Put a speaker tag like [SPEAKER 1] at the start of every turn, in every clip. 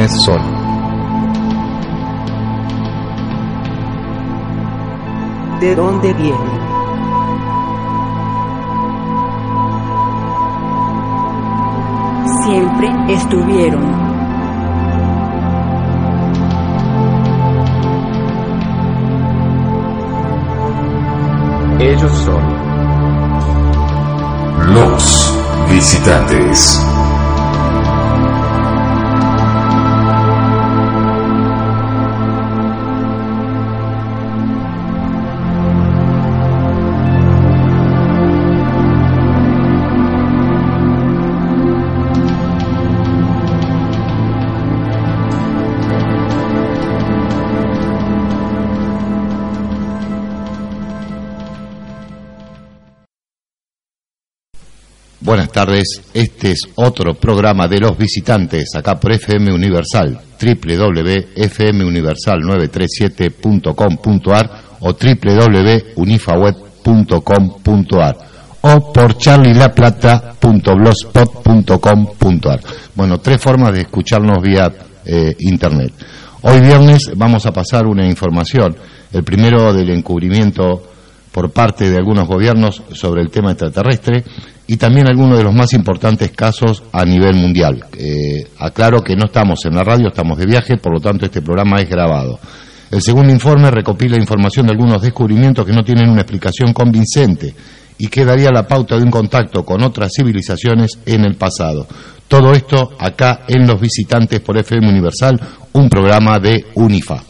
[SPEAKER 1] Quiénes son.
[SPEAKER 2] ¿De dónde vienen? Siempre estuvieron.
[SPEAKER 1] Ellos son
[SPEAKER 3] Los visitantes.
[SPEAKER 4] Este es otro programa de los visitantes acá por FM Universal, www.fmuniversal937.com.ar o www.unifaweb.com.ar o por charlielaplata.blogspot.com.ar. Bueno, tres formas de escucharnos vía eh, internet. Hoy viernes vamos a pasar una información, el primero del encubrimiento por parte de algunos gobiernos sobre el tema extraterrestre y también algunos de los más importantes casos a nivel mundial. Eh, aclaro que no estamos en la radio, estamos de viaje, por lo tanto este programa es grabado. El segundo informe recopila información de algunos descubrimientos que no tienen una explicación convincente y que daría la pauta de un contacto con otras civilizaciones en el pasado. Todo esto acá en Los Visitantes por FM Universal, un programa de UNIFA.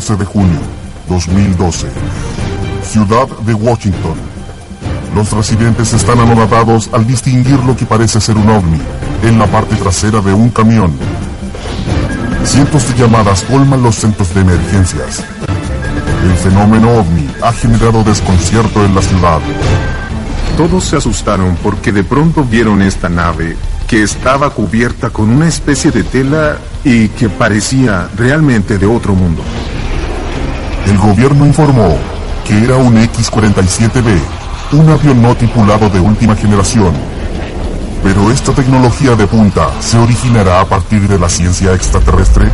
[SPEAKER 5] 14 de junio 2012. Ciudad de Washington. Los residentes están anonadados al distinguir lo que parece ser un ovni en la parte trasera de un camión. Cientos de llamadas colman los centros de emergencias. El fenómeno ovni ha generado desconcierto en la ciudad.
[SPEAKER 6] Todos se asustaron porque de pronto vieron esta nave que estaba cubierta con una especie de tela y que parecía realmente de otro mundo.
[SPEAKER 5] El gobierno informó que era un X-47B, un avión no tripulado de última generación. Pero esta tecnología de punta se originará a partir de la ciencia extraterrestre.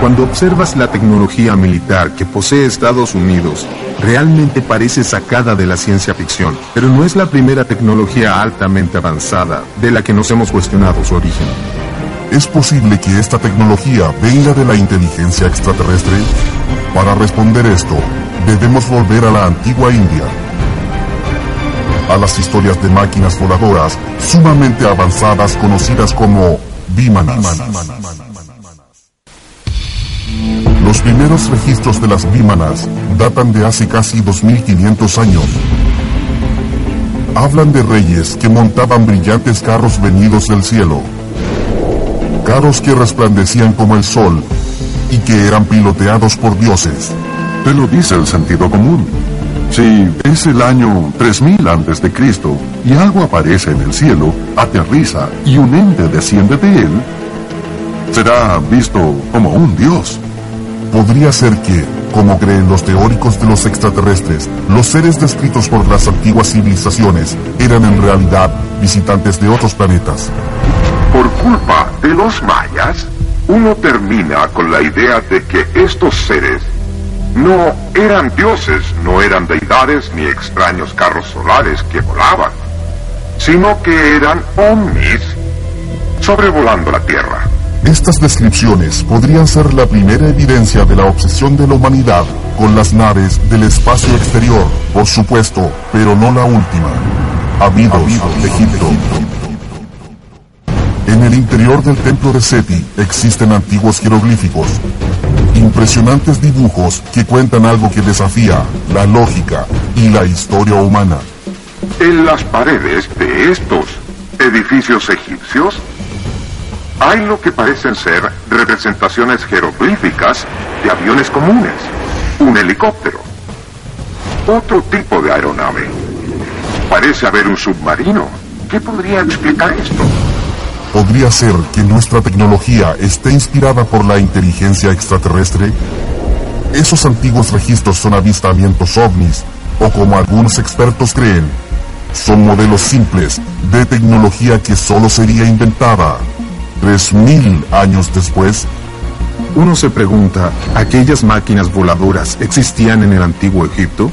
[SPEAKER 6] Cuando observas la tecnología militar que posee Estados Unidos, realmente parece sacada de la ciencia ficción, pero no es la primera tecnología altamente avanzada de la que nos hemos cuestionado su origen.
[SPEAKER 5] ¿Es posible que esta tecnología venga de la inteligencia extraterrestre? Para responder esto, debemos volver a la antigua India, a las historias de máquinas voladoras sumamente avanzadas conocidas como Vimanas. Los primeros registros de las Vimanas datan de hace casi 2500 años. Hablan de reyes que montaban brillantes carros venidos del cielo que resplandecían como el sol y que eran piloteados por dioses. Te lo dice el sentido común. Si es el año 3000 antes de Cristo y algo aparece en el cielo, aterriza y un ente desciende de él, será visto como un dios. Podría ser que, como creen los teóricos de los extraterrestres, los seres descritos por las antiguas civilizaciones eran en realidad visitantes de otros planetas.
[SPEAKER 7] Por culpa de los mayas, uno termina con la idea de que estos seres no eran dioses, no eran deidades ni extraños carros solares que volaban, sino que eran ovnis sobrevolando la Tierra.
[SPEAKER 5] Estas descripciones podrían ser la primera evidencia de la obsesión de la humanidad con las naves del espacio exterior, por supuesto, pero no la última. Habidos de Egipto. En el interior del templo de Seti existen antiguos jeroglíficos, impresionantes dibujos que cuentan algo que desafía la lógica y la historia humana.
[SPEAKER 7] En las paredes de estos edificios egipcios hay lo que parecen ser representaciones jeroglíficas de aviones comunes, un helicóptero, otro tipo de aeronave. Parece haber un submarino. ¿Qué podría explicar esto?
[SPEAKER 5] ¿Podría ser que nuestra tecnología esté inspirada por la inteligencia extraterrestre? Esos antiguos registros son avistamientos ovnis, o como algunos expertos creen, son modelos simples de tecnología que solo sería inventada tres mil años después.
[SPEAKER 6] Uno se pregunta, ¿aquellas máquinas voladoras existían en el antiguo Egipto?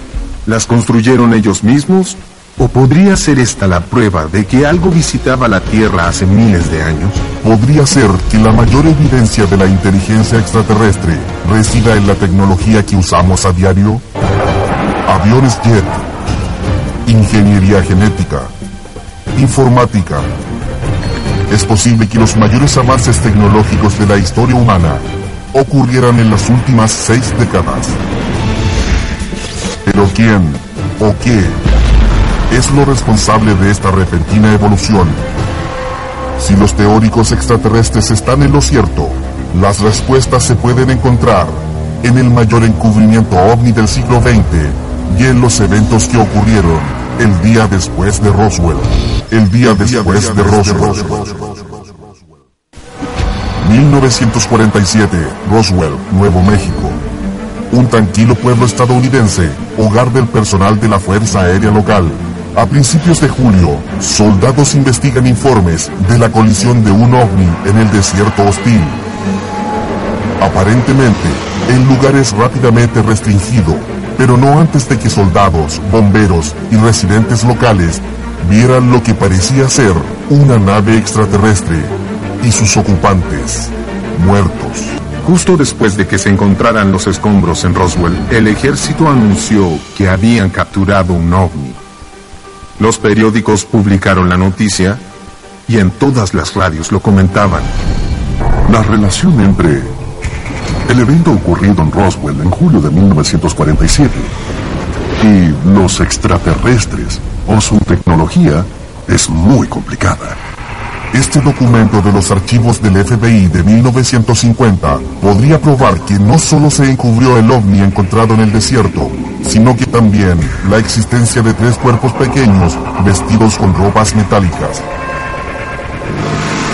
[SPEAKER 6] ¿Las construyeron ellos mismos? ¿O podría ser esta la prueba de que algo visitaba la Tierra hace miles de años?
[SPEAKER 5] Podría ser que la mayor evidencia de la inteligencia extraterrestre resida en la tecnología que usamos a diario. Aviones jet, ingeniería genética, informática. Es posible que los mayores avances tecnológicos de la historia humana ocurrieran en las últimas seis décadas. Pero ¿quién o qué es lo responsable de esta repentina evolución? Si los teóricos extraterrestres están en lo cierto, las respuestas se pueden encontrar en el mayor encubrimiento ovni del siglo XX y en los eventos que ocurrieron el día después de Roswell. El día después de Roswell. 1947, Roswell, Nuevo México. Un tranquilo pueblo estadounidense, hogar del personal de la Fuerza Aérea Local. A principios de julio, soldados investigan informes de la colisión de un ovni en el desierto hostil. Aparentemente, el lugar es rápidamente restringido, pero no antes de que soldados, bomberos y residentes locales vieran lo que parecía ser una nave extraterrestre y sus ocupantes muertos.
[SPEAKER 6] Justo después de que se encontraran los escombros en Roswell, el ejército anunció que habían capturado un ovni. Los periódicos publicaron la noticia y en todas las radios lo comentaban.
[SPEAKER 5] La relación entre el evento ocurrido en Roswell en julio de 1947 y los extraterrestres o su tecnología es muy complicada. Este documento de los archivos del FBI de 1950 podría probar que no solo se encubrió el ovni encontrado en el desierto, sino que también la existencia de tres cuerpos pequeños vestidos con ropas metálicas.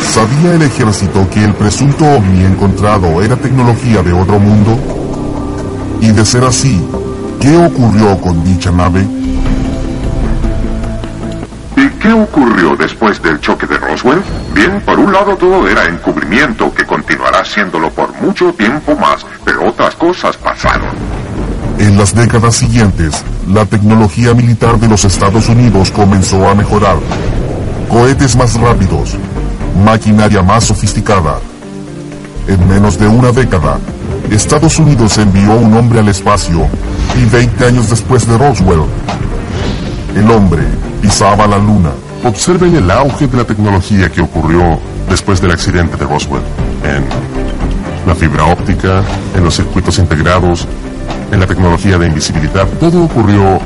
[SPEAKER 5] ¿Sabía el ejército que el presunto ovni encontrado era tecnología de otro mundo? Y de ser así, ¿qué ocurrió con dicha nave?
[SPEAKER 7] ¿Y qué ocurrió después del choque de Roswell? Bien, por un lado todo era encubrimiento, que continuará siéndolo por mucho tiempo más, pero otras cosas pasaron.
[SPEAKER 5] En las décadas siguientes, la tecnología militar de los Estados Unidos comenzó a mejorar. Cohetes más rápidos, maquinaria más sofisticada. En menos de una década, Estados Unidos envió un hombre al espacio y 20 años después de Roswell, el hombre pisaba la luna. Observen el auge de la tecnología que ocurrió después del accidente de Roswell. En la fibra óptica, en los circuitos integrados, en la tecnología de invisibilidad. Todo ocurrió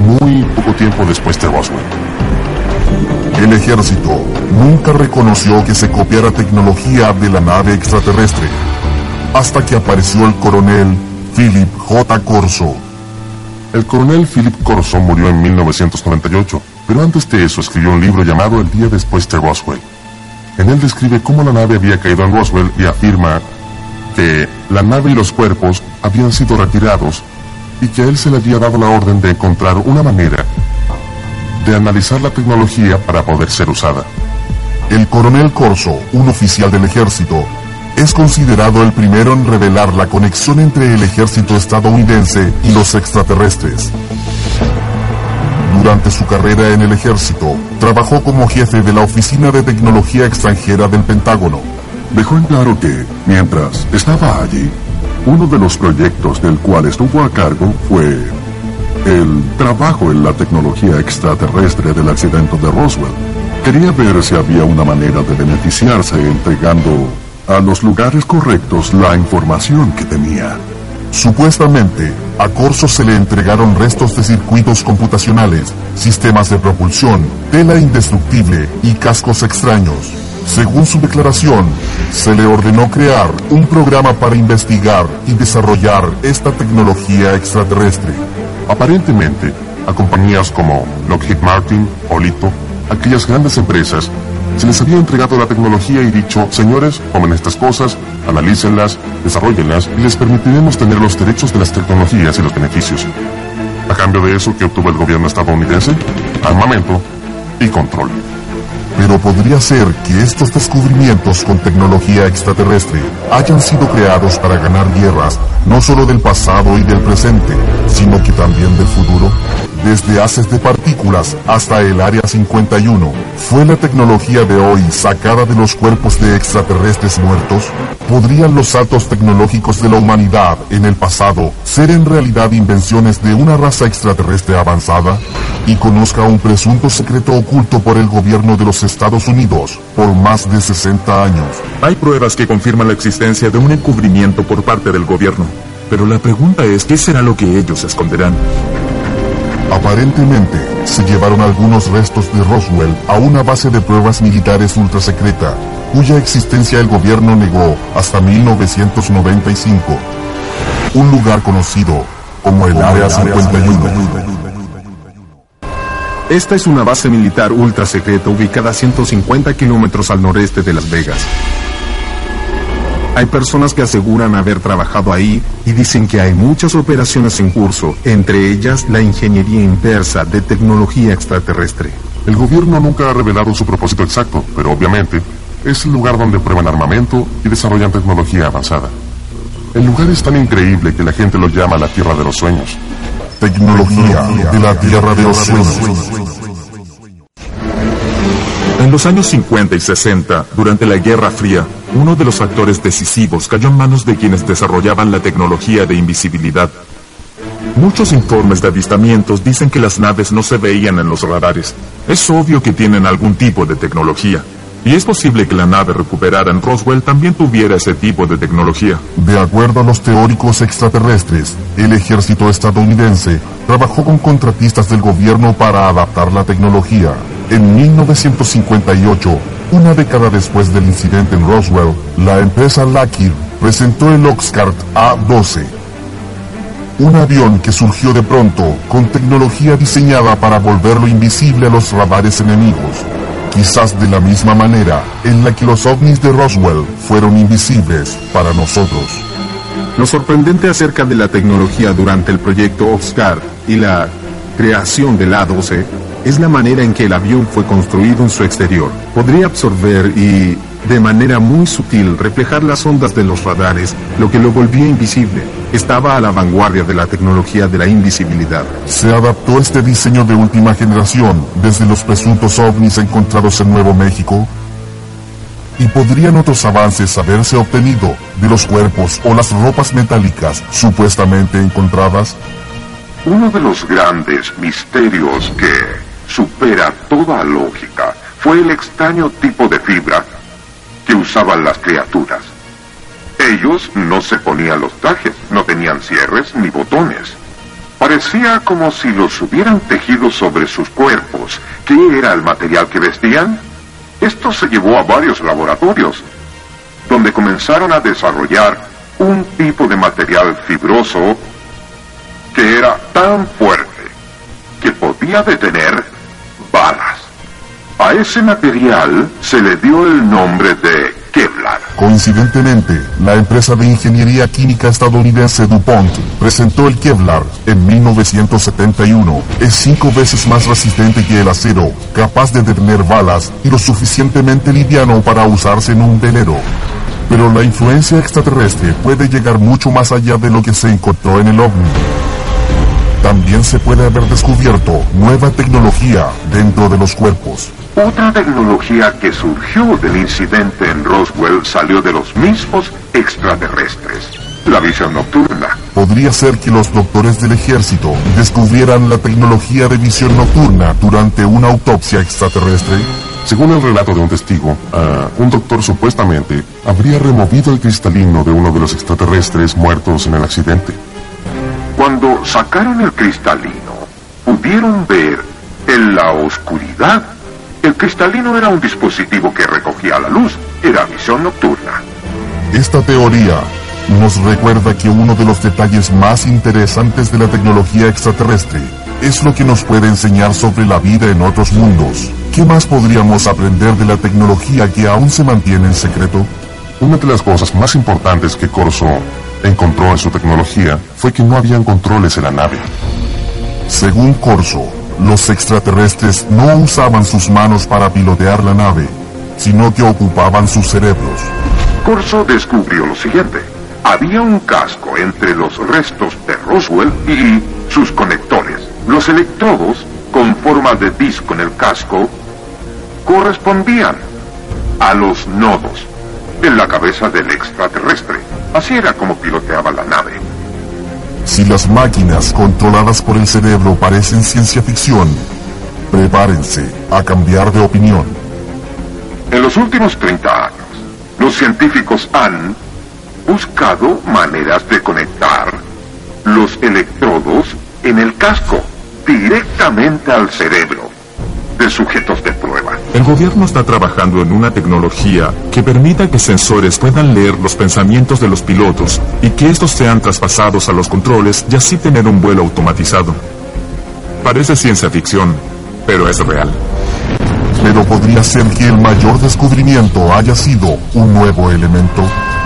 [SPEAKER 5] muy poco tiempo después de Roswell. El ejército nunca reconoció que se copiara tecnología de la nave extraterrestre, hasta que apareció el coronel Philip J. Corso.
[SPEAKER 7] El coronel Philip Corso murió en 1998, pero antes de eso escribió un libro llamado El día después de Roswell. En él describe cómo la nave había caído en Roswell y afirma que la nave y los cuerpos habían sido retirados y que a él se le había dado la orden de encontrar una manera de analizar la tecnología para poder ser usada.
[SPEAKER 5] El coronel Corso, un oficial del ejército, es considerado el primero en revelar la conexión entre el ejército estadounidense y los extraterrestres. Durante su carrera en el ejército, trabajó como jefe de la Oficina de Tecnología Extranjera del Pentágono.
[SPEAKER 7] Dejó en claro que, mientras estaba allí, uno de los proyectos del cual estuvo a cargo fue el trabajo en la tecnología extraterrestre del accidente de Roswell. Quería ver si había una manera de beneficiarse entregando a los lugares correctos la información que tenía.
[SPEAKER 5] Supuestamente, a Corso se le entregaron restos de circuitos computacionales, sistemas de propulsión, tela indestructible y cascos extraños. Según su declaración, se le ordenó crear un programa para investigar y desarrollar esta tecnología extraterrestre.
[SPEAKER 7] Aparentemente, a compañías como Lockheed Martin o Lito, aquellas grandes empresas, se les había entregado la tecnología y dicho, señores, tomen estas cosas, analícenlas, desarrollenlas y les permitiremos tener los derechos de las tecnologías y los beneficios. A cambio de eso, ¿qué obtuvo el gobierno estadounidense? Armamento y control.
[SPEAKER 5] Pero podría ser que estos descubrimientos con tecnología extraterrestre hayan sido creados para ganar guerras, no solo del pasado y del presente, sino que también del futuro. Desde haces de partículas hasta el Área 51, ¿fue la tecnología de hoy sacada de los cuerpos de extraterrestres muertos? ¿Podrían los saltos tecnológicos de la humanidad en el pasado ser en realidad invenciones de una raza extraterrestre avanzada? Y conozca un presunto secreto oculto por el gobierno de los Estados Unidos por más de 60 años.
[SPEAKER 8] Hay pruebas que confirman la existencia de un encubrimiento por parte del gobierno. Pero la pregunta es, ¿qué será lo que ellos esconderán?
[SPEAKER 5] Aparentemente, se llevaron algunos restos de Roswell a una base de pruebas militares ultra secreta, cuya existencia el gobierno negó hasta 1995. Un lugar conocido como el Área 51.
[SPEAKER 6] Esta es una base militar ultra secreta ubicada a 150 kilómetros al noreste de Las Vegas. Hay personas que aseguran haber trabajado ahí y dicen que hay muchas operaciones en curso, entre ellas la ingeniería inversa de tecnología extraterrestre.
[SPEAKER 7] El gobierno nunca ha revelado su propósito exacto, pero obviamente es el lugar donde prueban armamento y desarrollan tecnología avanzada. El lugar es tan increíble que la gente lo llama la Tierra de los Sueños.
[SPEAKER 5] Tecnología de la Tierra de los Sueños.
[SPEAKER 8] En los años 50 y 60, durante la Guerra Fría, uno de los factores decisivos cayó en manos de quienes desarrollaban la tecnología de invisibilidad. Muchos informes de avistamientos dicen que las naves no se veían en los radares. Es obvio que tienen algún tipo de tecnología. Y es posible que la nave recuperada en Roswell también tuviera ese tipo de tecnología.
[SPEAKER 5] De acuerdo a los teóricos extraterrestres, el ejército estadounidense trabajó con contratistas del gobierno para adaptar la tecnología. En 1958, una década después del incidente en Roswell, la empresa Lockheed presentó el Oxcart A-12, un avión que surgió de pronto con tecnología diseñada para volverlo invisible a los radares enemigos quizás de la misma manera en la que los ovnis de Roswell fueron invisibles para nosotros.
[SPEAKER 6] Lo sorprendente acerca de la tecnología durante el proyecto Oxcart y la creación del A-12 es la manera en que el avión fue construido en su exterior. Podría absorber y, de manera muy sutil, reflejar las ondas de los radares, lo que lo volvía invisible. Estaba a la vanguardia de la tecnología de la invisibilidad.
[SPEAKER 5] Se adaptó este diseño de última generación desde los presuntos ovnis encontrados en Nuevo México. ¿Y podrían otros avances haberse obtenido de los cuerpos o las ropas metálicas supuestamente encontradas?
[SPEAKER 7] Uno de los grandes misterios que supera toda lógica fue el extraño tipo de fibra que usaban las criaturas. Ellos no se ponían los trajes, no tenían cierres ni botones. Parecía como si los hubieran tejido sobre sus cuerpos. ¿Qué era el material que vestían? Esto se llevó a varios laboratorios, donde comenzaron a desarrollar un tipo de material fibroso que era tan fuerte que podía detener balas. A ese material se le dio el nombre de Kevlar.
[SPEAKER 5] Coincidentemente, la empresa de ingeniería química estadounidense DuPont presentó el Kevlar en 1971. Es cinco veces más resistente que el acero, capaz de detener balas y lo suficientemente liviano para usarse en un velero. Pero la influencia extraterrestre puede llegar mucho más allá de lo que se encontró en el ovni. También se puede haber descubierto nueva tecnología dentro de los cuerpos.
[SPEAKER 7] Otra tecnología que surgió del incidente en Roswell salió de los mismos extraterrestres. La visión nocturna.
[SPEAKER 5] Podría ser que los doctores del ejército descubrieran la tecnología de visión nocturna durante una autopsia extraterrestre.
[SPEAKER 9] Según el relato de un testigo, uh, un doctor supuestamente habría removido el cristalino de uno de los extraterrestres muertos en el accidente.
[SPEAKER 7] Cuando sacaron el cristalino, pudieron ver en la oscuridad. El cristalino era un dispositivo que recogía la luz, era visión nocturna.
[SPEAKER 5] Esta teoría nos recuerda que uno de los detalles más interesantes de la tecnología extraterrestre es lo que nos puede enseñar sobre la vida en otros mundos. ¿Qué más podríamos aprender de la tecnología que aún se mantiene en secreto?
[SPEAKER 9] Una de las cosas más importantes que Corso encontró en su tecnología fue que no habían controles en la nave.
[SPEAKER 5] Según Corso, los extraterrestres no usaban sus manos para pilotear la nave, sino que ocupaban sus cerebros.
[SPEAKER 7] Corso descubrió lo siguiente. Había un casco entre los restos de Roswell y sus conectores. Los electrodos, con forma de disco en el casco, correspondían a los nodos en la cabeza del extraterrestre. Así era como piloteaba la nave.
[SPEAKER 5] Si las máquinas controladas por el cerebro parecen ciencia ficción, prepárense a cambiar de opinión.
[SPEAKER 7] En los últimos 30 años, los científicos han buscado maneras de conectar los electrodos en el casco directamente al cerebro de sujetos de
[SPEAKER 8] El gobierno está trabajando en una tecnología que permita que sensores puedan leer los pensamientos de los pilotos y que estos sean traspasados a los controles y así tener un vuelo automatizado. Parece ciencia ficción, pero es real.
[SPEAKER 5] Pero podría ser que el mayor descubrimiento haya sido un nuevo elemento.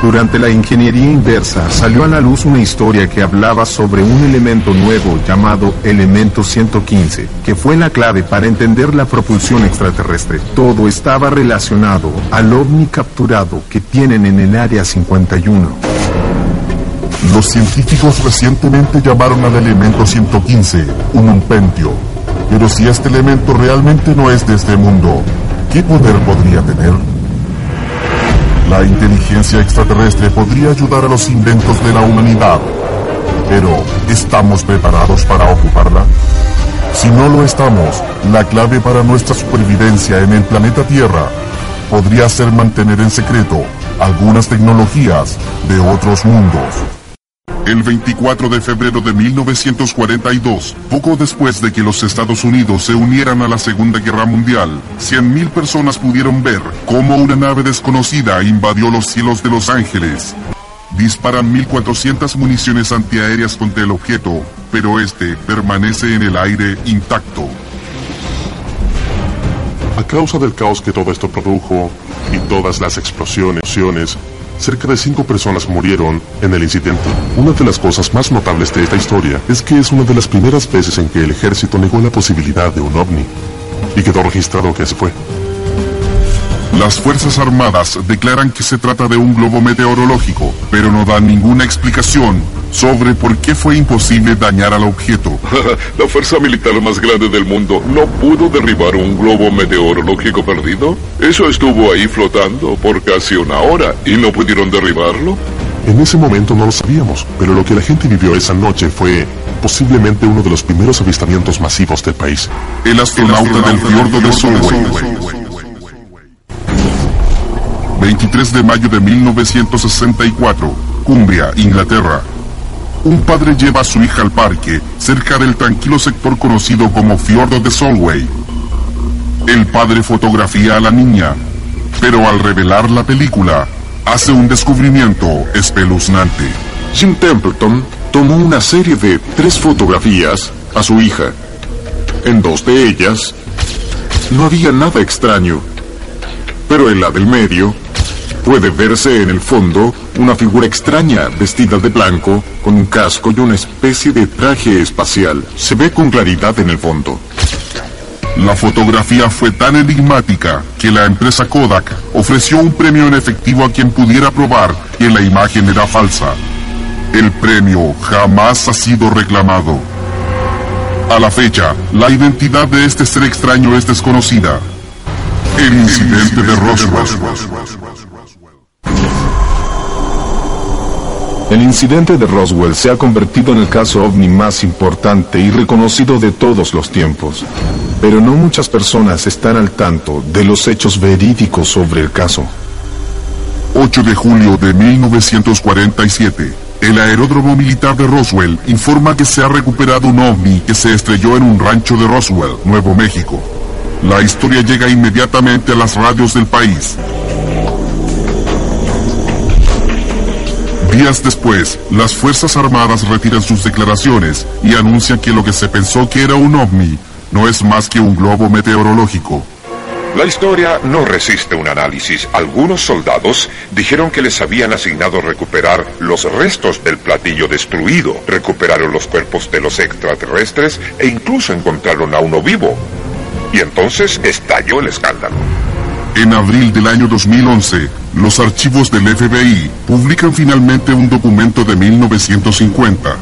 [SPEAKER 6] Durante la ingeniería inversa salió a la luz una historia que hablaba sobre un elemento nuevo llamado elemento 115, que fue la clave para entender la propulsión extraterrestre. Todo estaba relacionado al ovni capturado que tienen en el área 51.
[SPEAKER 5] Los científicos recientemente llamaron al elemento 115 un umpentio. Pero si este elemento realmente no es de este mundo, ¿qué poder podría tener? La inteligencia extraterrestre podría ayudar a los inventos de la humanidad. Pero, ¿estamos preparados para ocuparla? Si no lo estamos, la clave para nuestra supervivencia en el planeta Tierra podría ser mantener en secreto algunas tecnologías de otros mundos.
[SPEAKER 10] El 24 de febrero de 1942, poco después de que los Estados Unidos se unieran a la Segunda Guerra Mundial, 100.000 personas pudieron ver cómo una nave desconocida invadió los cielos de Los Ángeles. Disparan 1.400 municiones antiaéreas contra el objeto, pero este permanece en el aire intacto.
[SPEAKER 9] A causa del caos que todo esto produjo y todas las explosiones, cerca de cinco personas murieron en el incidente. Una de las cosas más notables de esta historia es que es una de las primeras veces en que el ejército negó la posibilidad de un ovni y quedó registrado que se fue.
[SPEAKER 10] Las Fuerzas Armadas declaran que se trata de un globo meteorológico, pero no dan ninguna explicación sobre por qué fue imposible dañar al objeto.
[SPEAKER 11] ¿La fuerza militar más grande del mundo no pudo derribar un globo meteorológico perdido? Eso estuvo ahí flotando por casi una hora y no pudieron derribarlo.
[SPEAKER 9] En ese momento no lo sabíamos, pero lo que la gente vivió esa noche fue posiblemente uno de los primeros avistamientos masivos del país.
[SPEAKER 10] El astronauta, del fiordo de Solway. 23 de mayo de 1964, Cumbria, Inglaterra. Un padre lleva a su hija al parque, cerca del tranquilo sector conocido como Fiordo de Solway. El padre fotografía a la niña, pero al revelar la película,
[SPEAKER 5] hace un descubrimiento espeluznante.
[SPEAKER 12] Jim Templeton tomó una serie de tres fotografías a su hija. En dos de ellas no había nada extraño, pero en la del medio puede verse en el fondo una figura extraña vestida de blanco con un casco y una especie de traje espacial. Se ve con claridad en el fondo.
[SPEAKER 5] La fotografía fue tan enigmática que la empresa Kodak ofreció un premio en efectivo a quien pudiera probar que la imagen era falsa. El premio jamás ha sido reclamado. A la fecha, la identidad de este ser extraño es desconocida. El incidente de Roswell.
[SPEAKER 6] El incidente de Roswell se ha convertido en el caso ovni más importante y reconocido de todos los tiempos. Pero no muchas personas están al tanto de los hechos verídicos sobre el caso.
[SPEAKER 5] 8 de julio de 1947. El aeródromo militar de Roswell informa que se ha recuperado un ovni que se estrelló en un rancho de Roswell, Nuevo México. La historia llega inmediatamente a las radios del país. Días después, las Fuerzas Armadas retiran sus declaraciones y anuncian que lo que se pensó que era un ovni no es más que un globo meteorológico.
[SPEAKER 7] La historia no resiste un análisis. Algunos soldados dijeron que les habían asignado recuperar los restos del platillo destruido, recuperaron los cuerpos de los extraterrestres e incluso encontraron a uno vivo. Y entonces estalló el escándalo.
[SPEAKER 5] En abril del año 2011, los archivos del FBI publican finalmente un documento de 1950.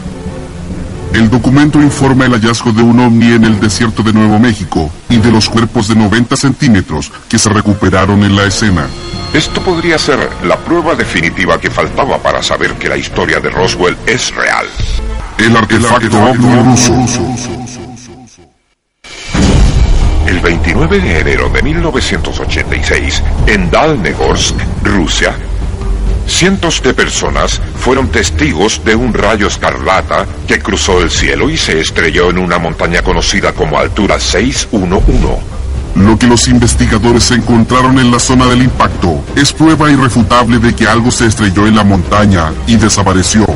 [SPEAKER 5] El documento informa el hallazgo de un ovni en el desierto de Nuevo México y de los cuerpos de 90 centímetros que se recuperaron en la escena.
[SPEAKER 7] Esto podría ser la prueba definitiva que faltaba para saber que la historia de Roswell es real.
[SPEAKER 5] El artefacto ovni ruso.
[SPEAKER 7] El 29 de enero de 1986, en Dalnegorsk, Rusia, cientos de personas fueron testigos de un rayo escarlata que cruzó el cielo y se estrelló en una montaña conocida como altura 611.
[SPEAKER 5] Lo que los investigadores encontraron en la zona del impacto es prueba irrefutable de que algo se estrelló en la montaña y desapareció.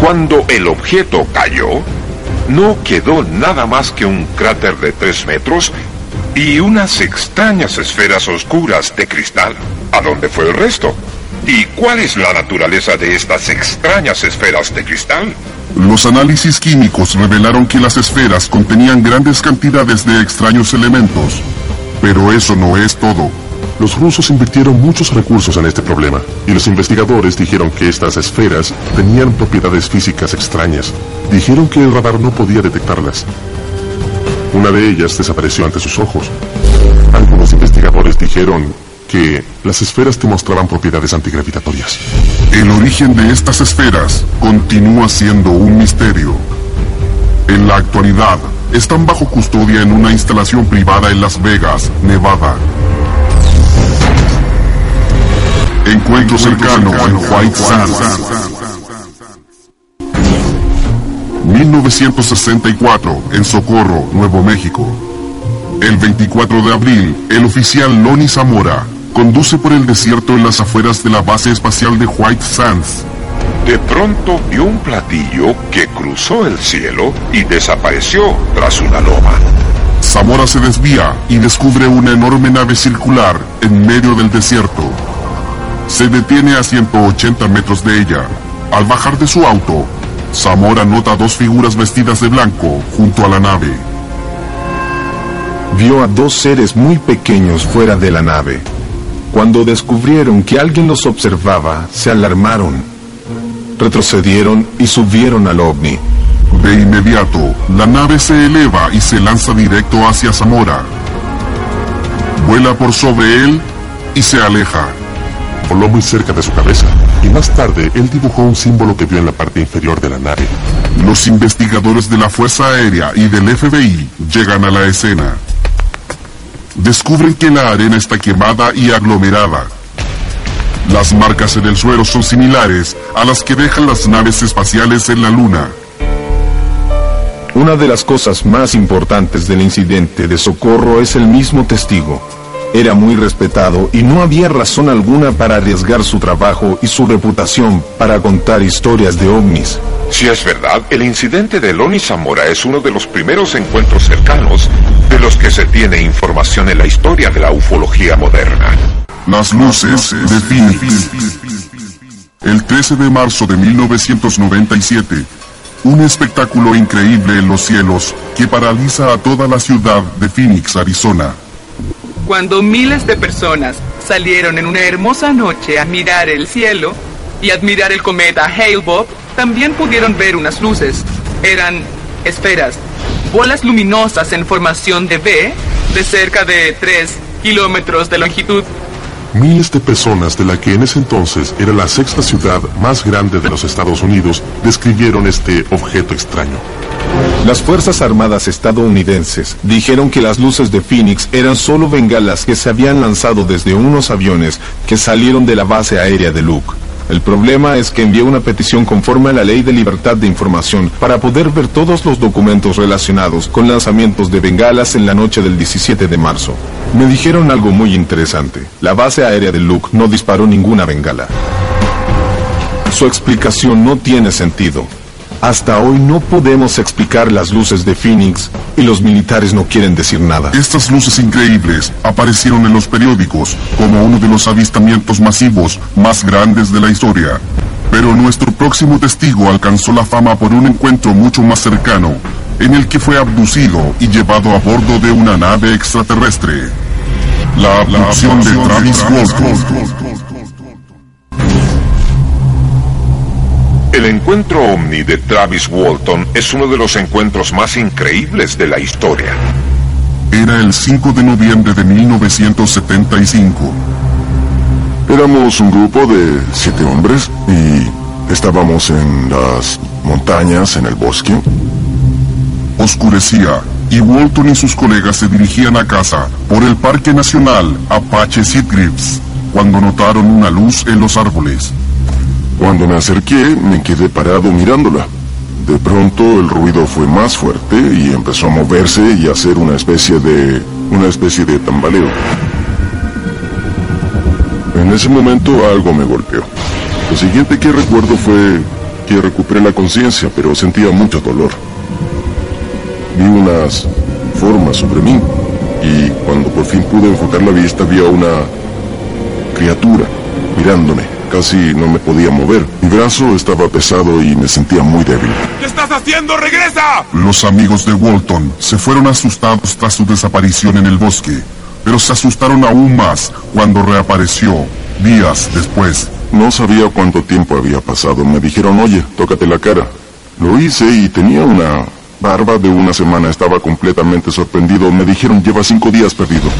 [SPEAKER 7] Cuando el objeto cayó, no quedó nada más que un cráter de tres metros y unas extrañas esferas oscuras de cristal. ¿A dónde fue el resto? ¿Y cuál es la naturaleza de estas extrañas esferas de cristal?
[SPEAKER 5] Los análisis químicos revelaron que las esferas contenían grandes cantidades de extraños elementos. Pero eso no es todo.
[SPEAKER 9] Los rusos invirtieron muchos recursos en este problema, y los investigadores dijeron que estas esferas tenían propiedades físicas extrañas. Dijeron que el radar no podía detectarlas. Una de ellas desapareció ante sus ojos. Algunos investigadores dijeron que las esferas demostraban propiedades antigravitatorias.
[SPEAKER 5] El origen de estas esferas continúa siendo un misterio. En la actualidad, están bajo custodia en una instalación privada en Las Vegas, Nevada. Encuentro cercano en White Sands. 1964, en Socorro, Nuevo México. El 24 de abril, el oficial Loni Zamora conduce por el desierto en las afueras de la base espacial de White Sands.
[SPEAKER 7] De pronto vio un platillo que cruzó el cielo y desapareció tras una loma.
[SPEAKER 5] Zamora se desvía y descubre una enorme nave circular en medio del desierto. Se detiene a 180 metros de ella. Al bajar de su auto, Zamora nota dos figuras vestidas de blanco junto a la nave.
[SPEAKER 6] Vio a dos seres muy pequeños fuera de la nave. Cuando descubrieron que alguien los observaba, se alarmaron. Retrocedieron y subieron al ovni.
[SPEAKER 5] De inmediato, la nave se eleva y se lanza directo hacia Zamora. Vuela por sobre él y se aleja.
[SPEAKER 9] Voló muy cerca de su cabeza y más tarde él dibujó un símbolo que vio en la parte inferior de la nave.
[SPEAKER 5] Los investigadores de la Fuerza Aérea y del FBI llegan a la escena. Descubren que la arena está quemada y aglomerada. Las marcas en el suelo son similares a las que dejan las naves espaciales en la Luna.
[SPEAKER 6] Una de las cosas más importantes del incidente de socorro es el mismo testigo. Era muy respetado y no había razón alguna para arriesgar su trabajo y su reputación para contar historias de ovnis.
[SPEAKER 7] Si es verdad, el incidente de Loni Zamora es uno de los primeros encuentros cercanos de los que se tiene información en la historia de la ufología moderna.
[SPEAKER 5] Las luces de Phoenix. El 13 de marzo de 1997, un espectáculo increíble en los cielos que paraliza a toda la ciudad de Phoenix, Arizona.
[SPEAKER 13] Cuando miles de personas salieron en una hermosa noche a mirar el cielo y admirar el cometa Hale-Bopp, también pudieron ver unas luces. Eran esferas, bolas luminosas en formación de V de cerca de 3 kilómetros de longitud.
[SPEAKER 12] Miles de personas de la que en ese entonces era la sexta ciudad más grande de los Estados Unidos describieron este objeto extraño.
[SPEAKER 6] Las Fuerzas Armadas estadounidenses dijeron que las luces de Phoenix eran solo bengalas que se habían lanzado desde unos aviones que salieron de la base aérea de Luke. El problema es que envié una petición conforme a la Ley de Libertad de Información para poder ver todos los documentos relacionados con lanzamientos de bengalas en la noche del 17 de marzo. Me dijeron algo muy interesante. La base aérea de Luke no disparó ninguna bengala. Su explicación no tiene sentido. Hasta hoy no podemos explicar las luces de Phoenix y los militares no quieren decir nada.
[SPEAKER 5] Estas luces increíbles aparecieron en los periódicos como uno de los avistamientos masivos más grandes de la historia. Pero nuestro próximo testigo alcanzó la fama por un encuentro mucho más cercano, en el que fue abducido y llevado a bordo de una nave extraterrestre. La abducción de Travis Walton.
[SPEAKER 7] El encuentro ovni de Travis Walton es uno de los encuentros más increíbles de la historia.
[SPEAKER 5] Era el 5 de noviembre de 1975.
[SPEAKER 14] Éramos un grupo de siete hombres y estábamos en las montañas, en el bosque.
[SPEAKER 5] Oscurecía y Walton y sus colegas se dirigían a casa por el Parque Nacional Apache Sitgrips cuando notaron una luz en los árboles.
[SPEAKER 14] Cuando me acerqué, me quedé parado mirándola. De pronto el ruido fue más fuerte y empezó a moverse y a hacer una especie de... una especie de tambaleo. En ese momento algo me golpeó. Lo siguiente que recuerdo fue que recuperé la conciencia, pero sentía mucho dolor. Vi unas formas sobre mí y cuando por fin pude enfocar la vista vi a una criatura mirándome. Casi no me podía mover. Mi brazo estaba pesado y me sentía muy débil.
[SPEAKER 7] ¿Qué estás haciendo? ¡Regresa!
[SPEAKER 5] Los amigos de Walton se fueron asustados tras su desaparición en el bosque, pero se asustaron aún más cuando reapareció días después.
[SPEAKER 14] No sabía cuánto tiempo había pasado. Me dijeron, oye, tócate la cara. Lo hice y tenía una barba de una semana. Estaba completamente sorprendido. Me dijeron, lleva cinco días perdido.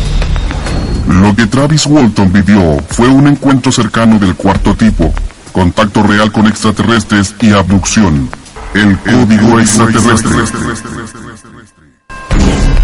[SPEAKER 5] Lo que Travis Walton vivió fue un encuentro cercano del cuarto tipo, contacto real con extraterrestres y abducción. El código extraterrestre.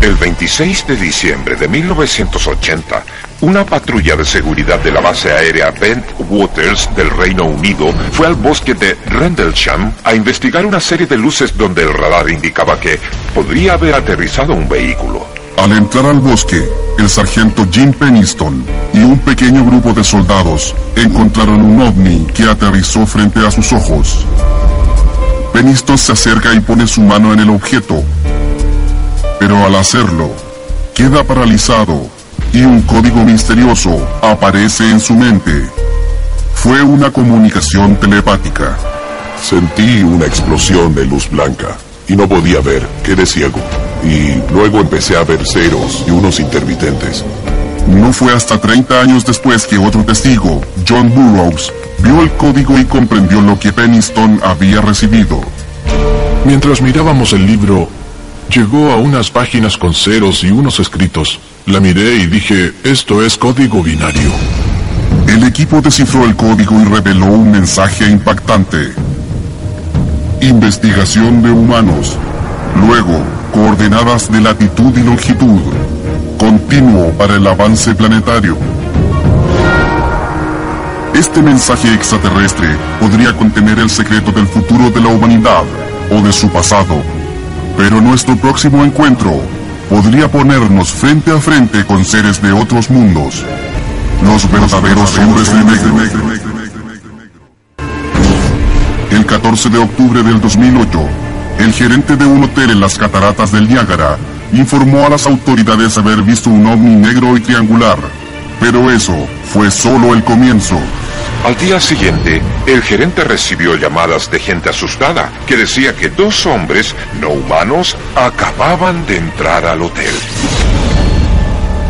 [SPEAKER 7] El 26 de diciembre de 1980, una patrulla de seguridad de la base aérea Ben Waters del Reino Unido fue al bosque de Rendlesham a investigar una serie de luces donde el radar indicaba que podría haber aterrizado un vehículo.
[SPEAKER 5] Al entrar al bosque, el sargento Jim Peniston y un pequeño grupo de soldados encontraron un ovni que aterrizó frente a sus ojos. Peniston se acerca y pone su mano en el objeto, pero al hacerlo, queda paralizado y un código misterioso aparece en su mente. Fue una comunicación telepática.
[SPEAKER 14] Sentí una explosión de luz blanca y no podía ver, quedé ciego. Y luego empecé a ver ceros y unos intermitentes.
[SPEAKER 5] No fue hasta 30 años después que otro testigo, John Burroughs, vio el código y comprendió lo que Peniston había recibido.
[SPEAKER 12] Mientras mirábamos el libro, llegó a unas páginas con ceros y unos escritos. La miré y dije, esto es código binario.
[SPEAKER 5] El equipo descifró el código y reveló un mensaje impactante. Investigación de humanos. Luego, coordenadas de latitud y longitud. Continuo para el avance planetario. Este mensaje extraterrestre podría contener el secreto del futuro de la humanidad o de su pasado. Pero nuestro próximo encuentro podría ponernos frente a frente con seres de otros mundos. Los verdaderos hombres de negro. El 14 de octubre del 2008, el gerente de un hotel en las cataratas del Niágara informó a las autoridades haber visto un ovni negro y triangular. Pero eso fue solo el comienzo.
[SPEAKER 7] Al día siguiente, el gerente recibió llamadas de gente asustada que decía que dos hombres no humanos acababan de entrar al hotel.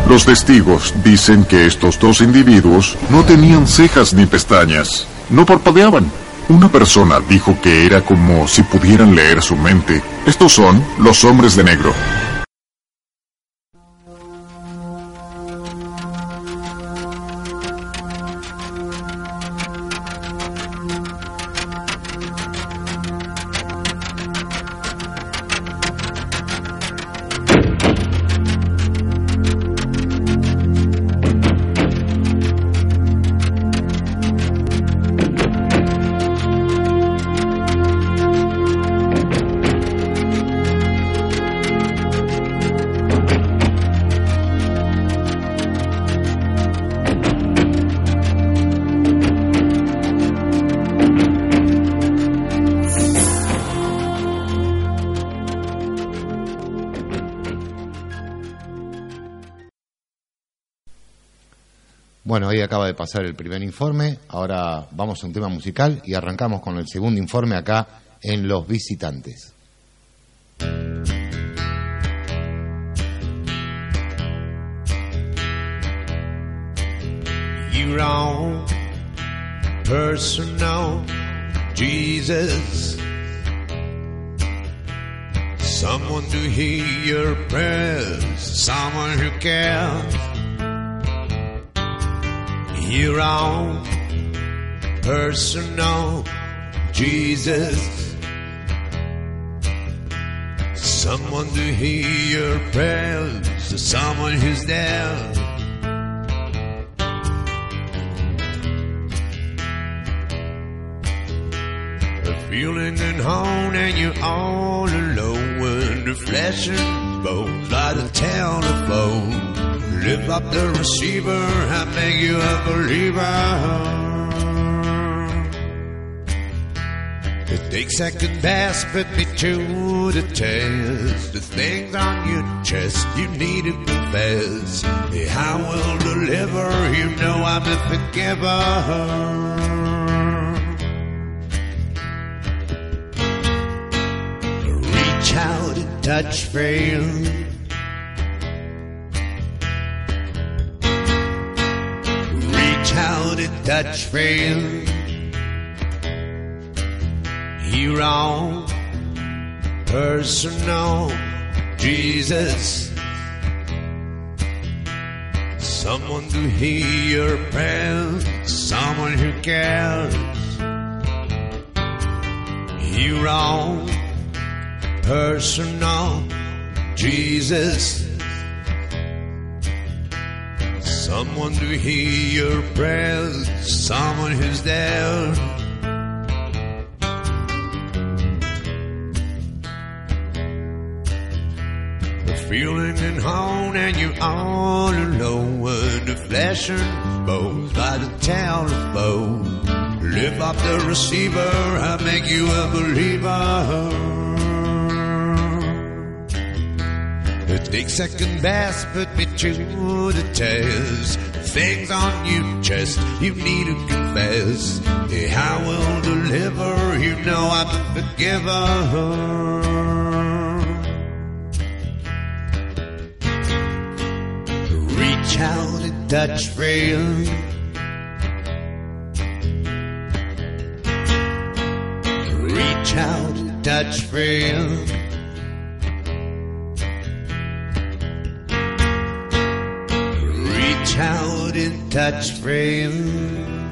[SPEAKER 12] Los testigos dicen que estos dos individuos no tenían cejas ni pestañas, no parpadeaban. Una persona dijo que era como si pudieran leer su mente. Estos son los hombres de negro.
[SPEAKER 4] Pasar el primer informe, ahora vamos a un tema musical y arrancamos con el segundo informe acá en Los Visitantes.
[SPEAKER 15] Someone to hear your prayers, someone who cares. Your own personal Jesus. Someone to hear your prayers, someone who's there. A feeling at home and you're all alone the flesh and bones by the telephone. Lift up the receiver and make you a believer. It takes second best, but me to the test. The things on your chest you need to confess. I will deliver, you know I'm the forgiver. Reach out and touch frail. Reach out and touch frail. Your own personal Jesus. Someone to hear your prayers, someone who cares. Your own personal Jesus. Someone to hear your prayers, someone who's there. The feeling and home and you're all alone the flesh and bones by the telephone. Lift up the receiver, I make you a believer. It takes second best, put me to the test. Things on your chest, you need to confess. Yeah, I will deliver, you know I'm the forgiver. Reach out and touch frail. Reach out and touch frail. touch,
[SPEAKER 16] frame.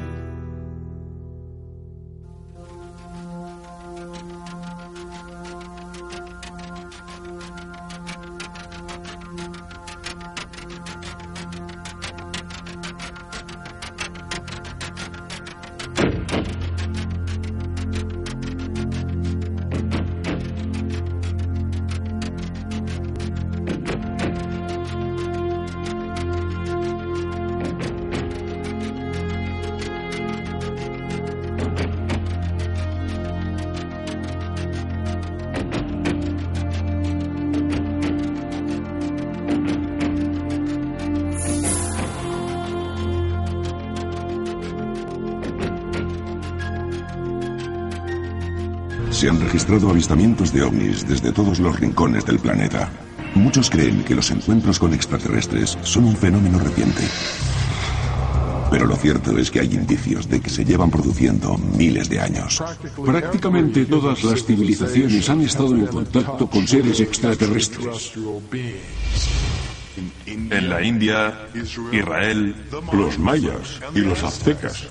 [SPEAKER 16] Registrado avistamientos de ovnis desde todos los rincones del planeta. Muchos creen que los encuentros con extraterrestres son un fenómeno reciente. Pero lo cierto es que hay indicios de que se llevan produciendo miles de años.
[SPEAKER 17] Prácticamente todas las civilizaciones han estado en contacto con seres extraterrestres.
[SPEAKER 18] En la India, Israel,
[SPEAKER 19] los mayas y los aztecas.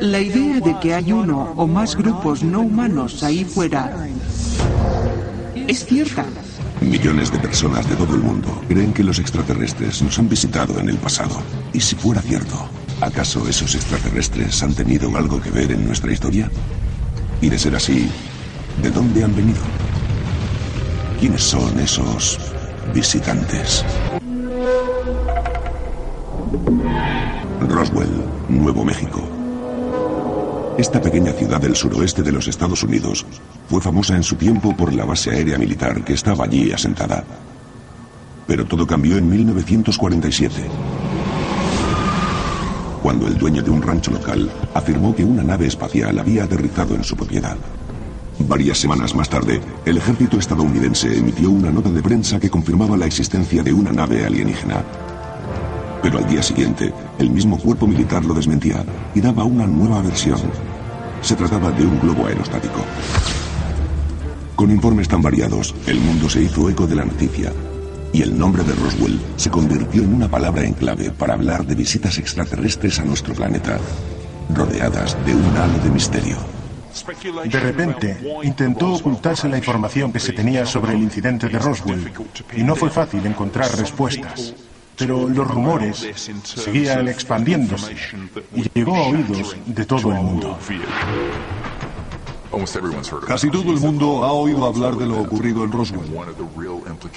[SPEAKER 2] La idea de que hay uno o más grupos no humanos ahí fuera es cierta.
[SPEAKER 16] Millones de personas de todo el mundo creen que los extraterrestres nos han visitado en el pasado. ¿Y si fuera cierto? ¿Acaso esos extraterrestres han tenido algo que ver en nuestra historia? Y de ser así, ¿de dónde han venido? ¿Quiénes son esos visitantes? Esta pequeña ciudad del suroeste de los Estados Unidos fue famosa en su tiempo por la base aérea militar que estaba allí asentada. Pero todo cambió en 1947, cuando el dueño de un rancho local afirmó que una nave espacial había aterrizado en su propiedad. Varias semanas más tarde, el ejército estadounidense emitió una nota de prensa que confirmaba la existencia de una nave alienígena. Pero al día siguiente, el mismo cuerpo militar lo desmentía y daba una nueva versión. Se trataba de un globo aerostático. Con informes tan variados, el mundo se hizo eco de la noticia y el nombre de Roswell se convirtió en una palabra en clave para hablar de visitas extraterrestres a nuestro planeta, rodeadas de un halo de misterio.
[SPEAKER 20] De repente, intentó ocultarse la información que se tenía sobre el incidente de Roswell y no fue fácil encontrar respuestas. Pero los rumores seguían expandiéndose y llegó a oídos de todo el mundo.
[SPEAKER 21] Casi todo el mundo ha oído hablar de lo ocurrido en Roswell.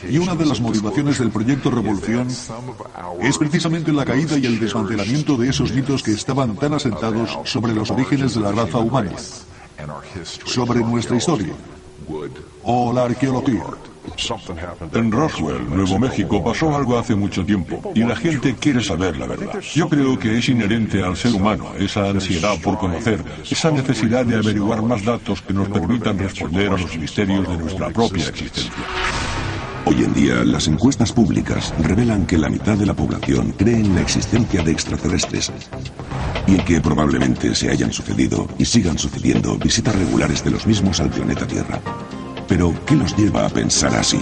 [SPEAKER 21] Y una de las motivaciones del proyecto Revolución es precisamente la caída y el desmantelamiento de esos mitos que estaban tan asentados sobre los orígenes de la raza humana, sobre nuestra historia o la arqueología.
[SPEAKER 19] En Roswell, Nuevo México, pasó algo hace mucho tiempo y la gente quiere saber la verdad. Yo creo que es inherente al ser humano esa ansiedad por conocer, esa necesidad de averiguar más datos que nos permitan responder a los misterios de nuestra propia existencia.
[SPEAKER 16] Hoy en día, las encuestas públicas revelan que la mitad de la población cree en la existencia de extraterrestres y en que probablemente se hayan sucedido y sigan sucediendo visitas regulares de los mismos al planeta Tierra. Pero, ¿qué los lleva a pensar así?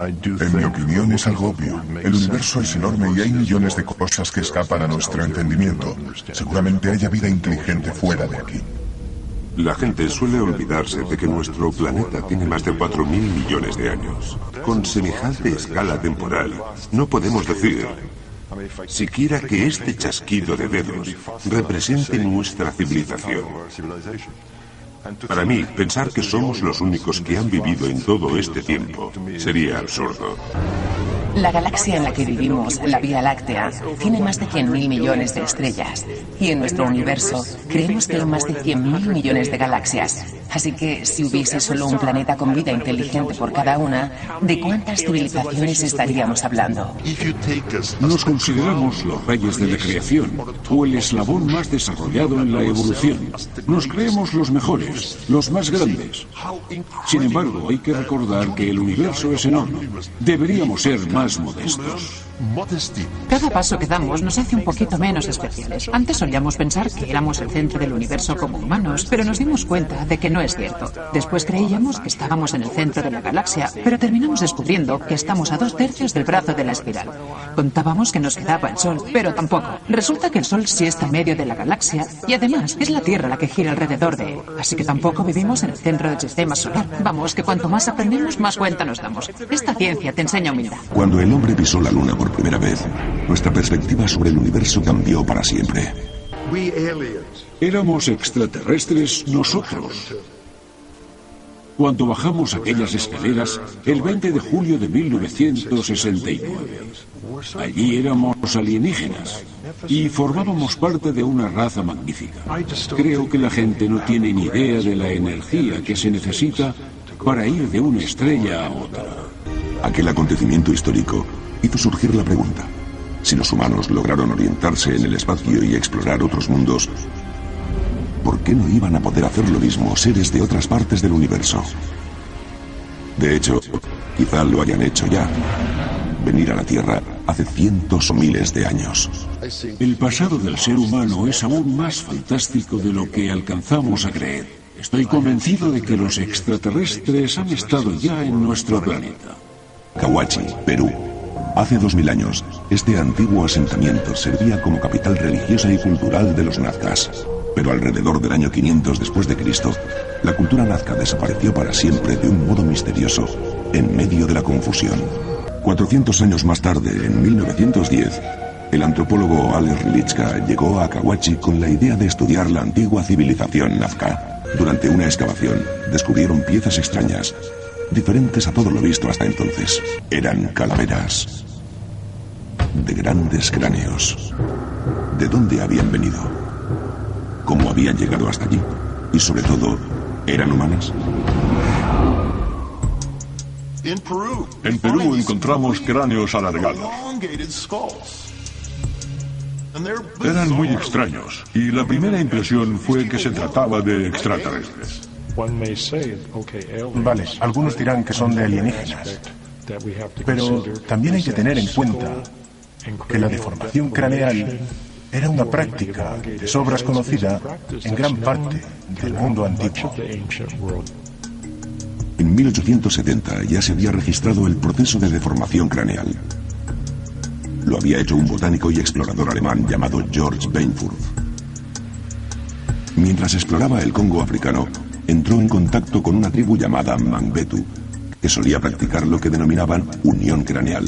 [SPEAKER 10] En mi opinión es algo obvio. El universo es enorme y hay millones de cosas que escapan a nuestro entendimiento. Seguramente haya vida inteligente fuera de aquí.
[SPEAKER 7] La gente suele olvidarse de que nuestro planeta tiene más de 4.000 millones de años. Con semejante escala temporal, no podemos decir siquiera que este chasquido de dedos represente nuestra civilización. Para mí, pensar que somos los únicos que han vivido en todo este tiempo sería absurdo.
[SPEAKER 22] La galaxia en la que vivimos, la Vía Láctea, tiene más de 100.000 millones de estrellas. Y en nuestro universo creemos que hay más de 100.000 millones de galaxias. Así que si hubiese solo un planeta con vida inteligente por cada una, ¿de cuántas civilizaciones estaríamos hablando?
[SPEAKER 17] Nos consideramos los reyes de la creación o el eslabón más desarrollado en la evolución. Nos creemos los mejores, los más grandes. Sin embargo, hay que recordar que el universo es enorme. Deberíamos ser más modestos.
[SPEAKER 23] Cada paso que damos nos hace un poquito menos especiales. Antes solíamos pensar que éramos el centro del universo como humanos, pero nos dimos cuenta de que no es cierto. Después creíamos que estábamos en el centro de la galaxia, pero terminamos descubriendo que estamos a dos tercios del brazo de la espiral. Contábamos que nos quedaba el Sol, pero tampoco. Resulta que el Sol sí está en medio de la galaxia y además es la Tierra la que gira alrededor de él. Así que tampoco vivimos en el centro del sistema solar. Vamos, que cuanto más aprendemos, más cuenta nos damos. Esta ciencia te enseña humildad.
[SPEAKER 16] Cuando el hombre pisó la luna por primera vez, nuestra perspectiva sobre el universo cambió para siempre.
[SPEAKER 17] Éramos extraterrestres nosotros. Cuando bajamos aquellas escaleras el 20 de julio de 1969, allí éramos alienígenas y formábamos parte de una raza magnífica. Creo que la gente no tiene ni idea de la energía que se necesita para ir de una estrella a otra.
[SPEAKER 16] Aquel acontecimiento histórico hizo surgir la pregunta. Si los humanos lograron orientarse en el espacio y explorar otros mundos, ¿por qué no iban a poder hacer lo mismo seres de otras partes del universo? De hecho, quizá lo hayan hecho ya. Venir a la Tierra hace cientos o miles de años.
[SPEAKER 17] El pasado del ser humano es aún más fantástico de lo que alcanzamos a creer. Estoy convencido de que los extraterrestres han estado ya en nuestro planeta.
[SPEAKER 16] Kawachi, Perú. Hace dos mil años, este antiguo asentamiento servía como capital religiosa y cultural de los nazcas. Pero alrededor del año 500 después de Cristo, la cultura nazca desapareció para siempre de un modo misterioso, en medio de la confusión. 400 años más tarde, en 1910, el antropólogo Alex Rilichka llegó a Kawachi con la idea de estudiar la antigua civilización nazca. Durante una excavación, descubrieron piezas extrañas, diferentes a todo lo visto hasta entonces. Eran calaveras de grandes cráneos. ¿De dónde habían venido? ¿Cómo habían llegado hasta allí? Y sobre todo, ¿eran humanas?
[SPEAKER 19] En Perú encontramos cráneos alargados. Eran muy extraños y la primera impresión fue que se trataba de extraterrestres.
[SPEAKER 20] Vale, algunos dirán que son de alienígenas. Pero también hay que tener en cuenta que la deformación craneal era una práctica de sobras conocida en gran parte del mundo antiguo.
[SPEAKER 16] En 1870 ya se había registrado el proceso de deformación craneal. Lo había hecho un botánico y explorador alemán llamado George Bainfurth. Mientras exploraba el Congo africano, entró en contacto con una tribu llamada Mangbetu, que solía practicar lo que denominaban unión craneal,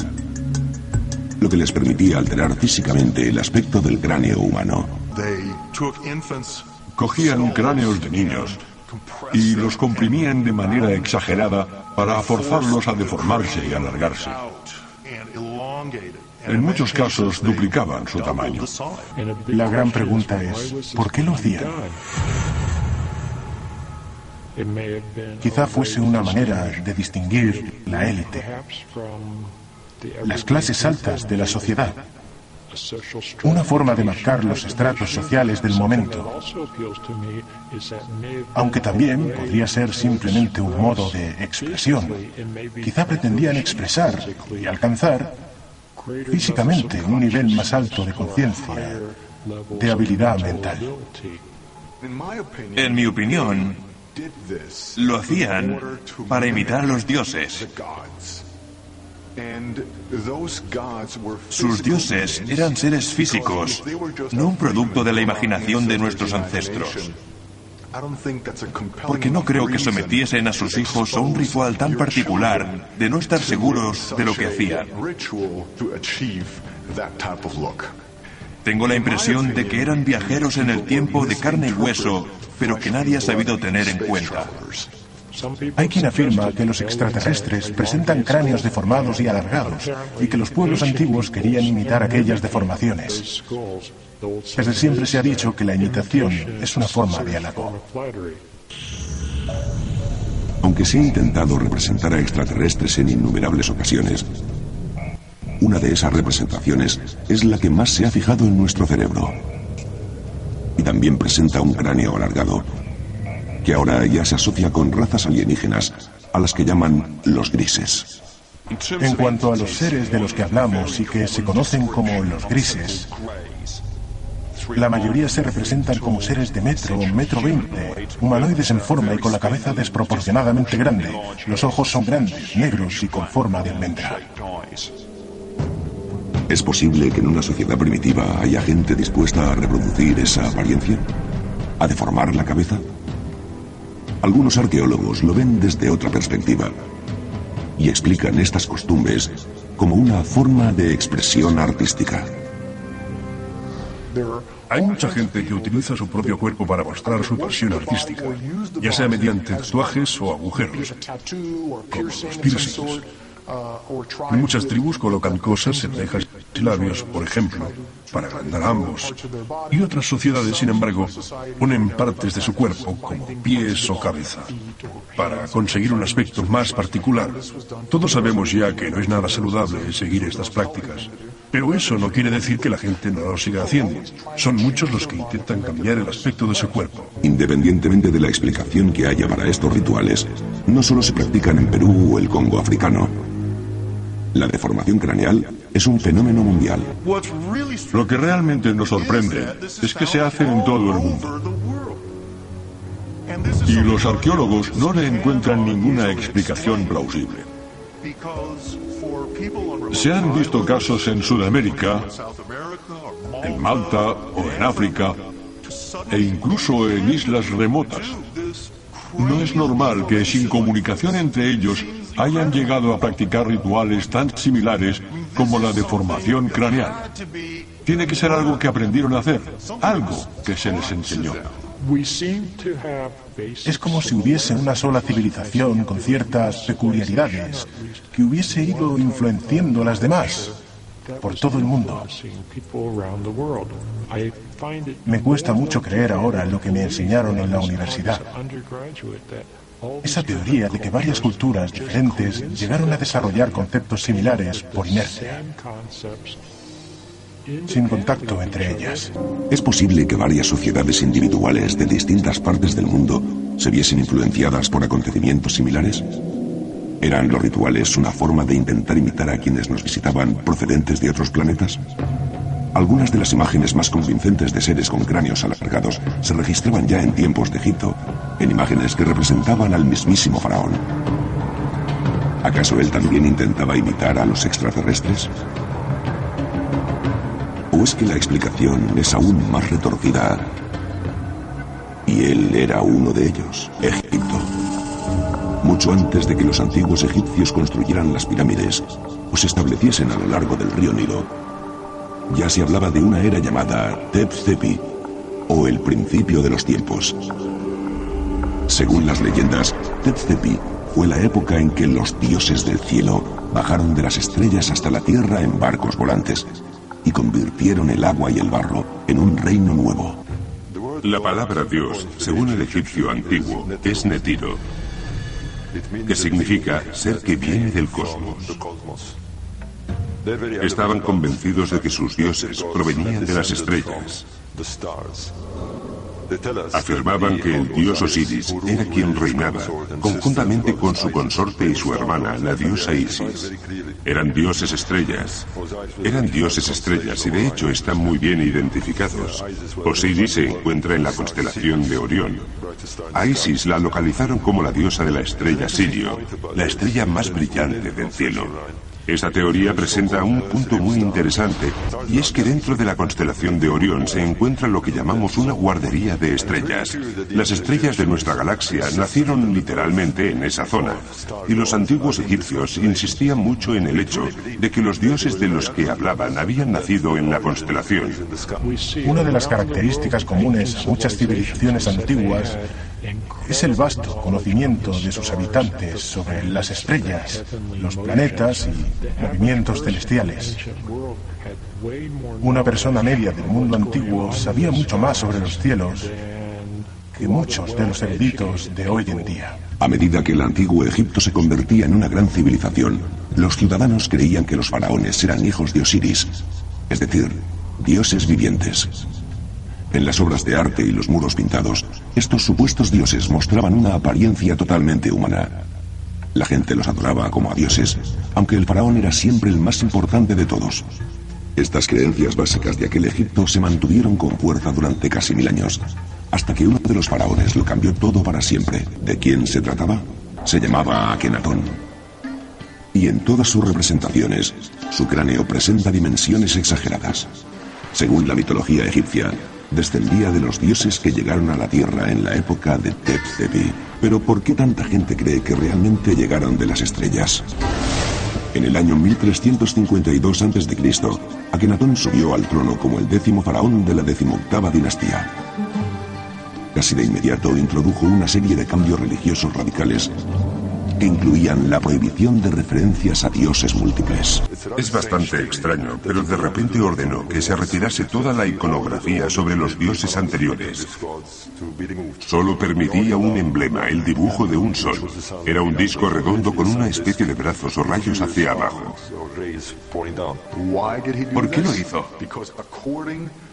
[SPEAKER 16] lo que les permitía alterar físicamente el aspecto del cráneo humano.
[SPEAKER 19] Cogían cráneos de niños y los comprimían de manera exagerada para forzarlos a deformarse y alargarse. En muchos casos duplicaban su tamaño.
[SPEAKER 20] La gran pregunta es, ¿por qué lo hacían? Quizá fuese una manera de distinguir la élite, las clases altas de la sociedad, una forma de marcar los estratos sociales del momento, aunque también podría ser simplemente un modo de expresión. Quizá pretendían expresar y alcanzar físicamente un nivel más alto de conciencia, de habilidad mental.
[SPEAKER 24] En mi opinión, lo hacían para imitar a los dioses. Sus dioses eran seres físicos, no un producto de la imaginación de nuestros ancestros. Porque no creo que sometiesen a sus hijos a un ritual tan particular de no estar seguros de lo que hacían. Tengo la impresión de que eran viajeros en el tiempo de carne y hueso, pero que nadie ha sabido tener en cuenta.
[SPEAKER 20] Hay quien afirma que los extraterrestres presentan cráneos deformados y alargados y que los pueblos antiguos querían imitar aquellas deformaciones. Desde siempre se ha dicho que la imitación es una forma de halago.
[SPEAKER 16] Aunque se ha intentado representar a extraterrestres en innumerables ocasiones, una de esas representaciones es la que más se ha fijado en nuestro cerebro. Y también presenta un cráneo alargado, que ahora ya se asocia con razas alienígenas a las que llaman los grises.
[SPEAKER 20] En cuanto a los seres de los que hablamos y que se conocen como los grises, la mayoría se representan como seres de metro o metro veinte, humanoides en forma y con la cabeza desproporcionadamente grande. Los ojos son grandes, negros y con forma de almendra.
[SPEAKER 16] ¿Es posible que en una sociedad primitiva haya gente dispuesta a reproducir esa apariencia? ¿A deformar la cabeza? Algunos arqueólogos lo ven desde otra perspectiva y explican estas costumbres como una forma de expresión artística.
[SPEAKER 21] Hay mucha gente que utiliza su propio cuerpo para mostrar su pasión artística, ya sea mediante tatuajes o agujeros, como los piercings. Muchas tribus colocan cosas en cejas y labios, por ejemplo, para agrandar ambos. Y otras sociedades, sin embargo, ponen partes de su cuerpo, como pies o cabeza, para conseguir un aspecto más particular. Todos sabemos ya que no es nada saludable seguir estas prácticas. Pero eso no quiere decir que la gente no lo siga haciendo. Son muchos los que intentan cambiar el aspecto de su cuerpo.
[SPEAKER 16] Independientemente de la explicación que haya para estos rituales, no solo se practican en Perú o el Congo africano. La deformación craneal es un fenómeno mundial.
[SPEAKER 19] Lo que realmente nos sorprende es que se hace en todo el mundo. Y los arqueólogos no le encuentran ninguna explicación plausible. Se han visto casos en Sudamérica, en Malta o en África, e incluso en islas remotas. No es normal que sin comunicación entre ellos hayan llegado a practicar rituales tan similares como la deformación craneal. Tiene que ser algo que aprendieron a hacer, algo que se les enseñó.
[SPEAKER 20] Es como si hubiese una sola civilización con ciertas peculiaridades que hubiese ido influenciando a las demás por todo el mundo. Me cuesta mucho creer ahora en lo que me enseñaron en la universidad. Esa teoría de que varias culturas diferentes llegaron a desarrollar conceptos similares por inercia sin contacto entre ellas.
[SPEAKER 16] ¿Es posible que varias sociedades individuales de distintas partes del mundo se viesen influenciadas por acontecimientos similares? ¿Eran los rituales una forma de intentar imitar a quienes nos visitaban procedentes de otros planetas? Algunas de las imágenes más convincentes de seres con cráneos alargados se registraban ya en tiempos de Egipto, en imágenes que representaban al mismísimo faraón. ¿Acaso él también intentaba imitar a los extraterrestres? ¿O es que la explicación es aún más retorcida? Y él era uno de ellos, Egipto. Mucho antes de que los antiguos egipcios construyeran las pirámides o se estableciesen a lo largo del río Nilo, ya se hablaba de una era llamada Tep-Tepi, o el principio de los tiempos. Según las leyendas, Tep-Tepi fue la época en que los dioses del cielo bajaron de las estrellas hasta la tierra en barcos volantes y convirtieron el agua y el barro en un reino nuevo.
[SPEAKER 25] La palabra Dios, según el egipcio antiguo, es Netiro, que significa ser que viene del cosmos. Estaban convencidos de que sus dioses provenían de las estrellas. Afirmaban que el dios Osiris era quien reinaba, conjuntamente con su consorte y su hermana, la diosa Isis. Eran dioses estrellas. Eran dioses estrellas y de hecho están muy bien identificados. Osiris se encuentra en la constelación de Orión. A Isis la localizaron como la diosa de la estrella Sirio, la estrella más brillante del cielo. Esta teoría presenta un punto muy interesante, y es que dentro de la constelación de Orión se encuentra lo que llamamos una guardería de estrellas. Las estrellas de nuestra galaxia nacieron literalmente en esa zona, y los antiguos egipcios insistían mucho en el hecho de que los dioses de los que hablaban habían nacido en la constelación.
[SPEAKER 20] Una de las características comunes a muchas civilizaciones antiguas es el vasto conocimiento de sus habitantes sobre las estrellas, los planetas y movimientos celestiales. Una persona media del mundo antiguo sabía mucho más sobre los cielos que muchos de los eruditos de hoy en día.
[SPEAKER 16] A medida que el antiguo Egipto se convertía en una gran civilización, los ciudadanos creían que los faraones eran hijos de Osiris, es decir, dioses vivientes. En las obras de arte y los muros pintados, estos supuestos dioses mostraban una apariencia totalmente humana. La gente los adoraba como a dioses, aunque el faraón era siempre el más importante de todos. Estas creencias básicas de aquel Egipto se mantuvieron con fuerza durante casi mil años, hasta que uno de los faraones lo cambió todo para siempre. ¿De quién se trataba? Se llamaba Akenatón. Y en todas sus representaciones, su cráneo presenta dimensiones exageradas. Según la mitología egipcia, descendía de los dioses que llegaron a la Tierra en la época de tep Pero ¿por qué tanta gente cree que realmente llegaron de las estrellas? En el año 1352 a.C., Akenatón subió al trono como el décimo faraón de la decimoctava dinastía. Casi de inmediato introdujo una serie de cambios religiosos radicales que incluían la prohibición de referencias a dioses múltiples.
[SPEAKER 25] Es bastante extraño, pero de repente ordenó que se retirase toda la iconografía sobre los dioses anteriores. Solo permitía un emblema, el dibujo de un sol. Era un disco redondo con una especie de brazos o rayos hacia abajo.
[SPEAKER 24] ¿Por qué lo hizo?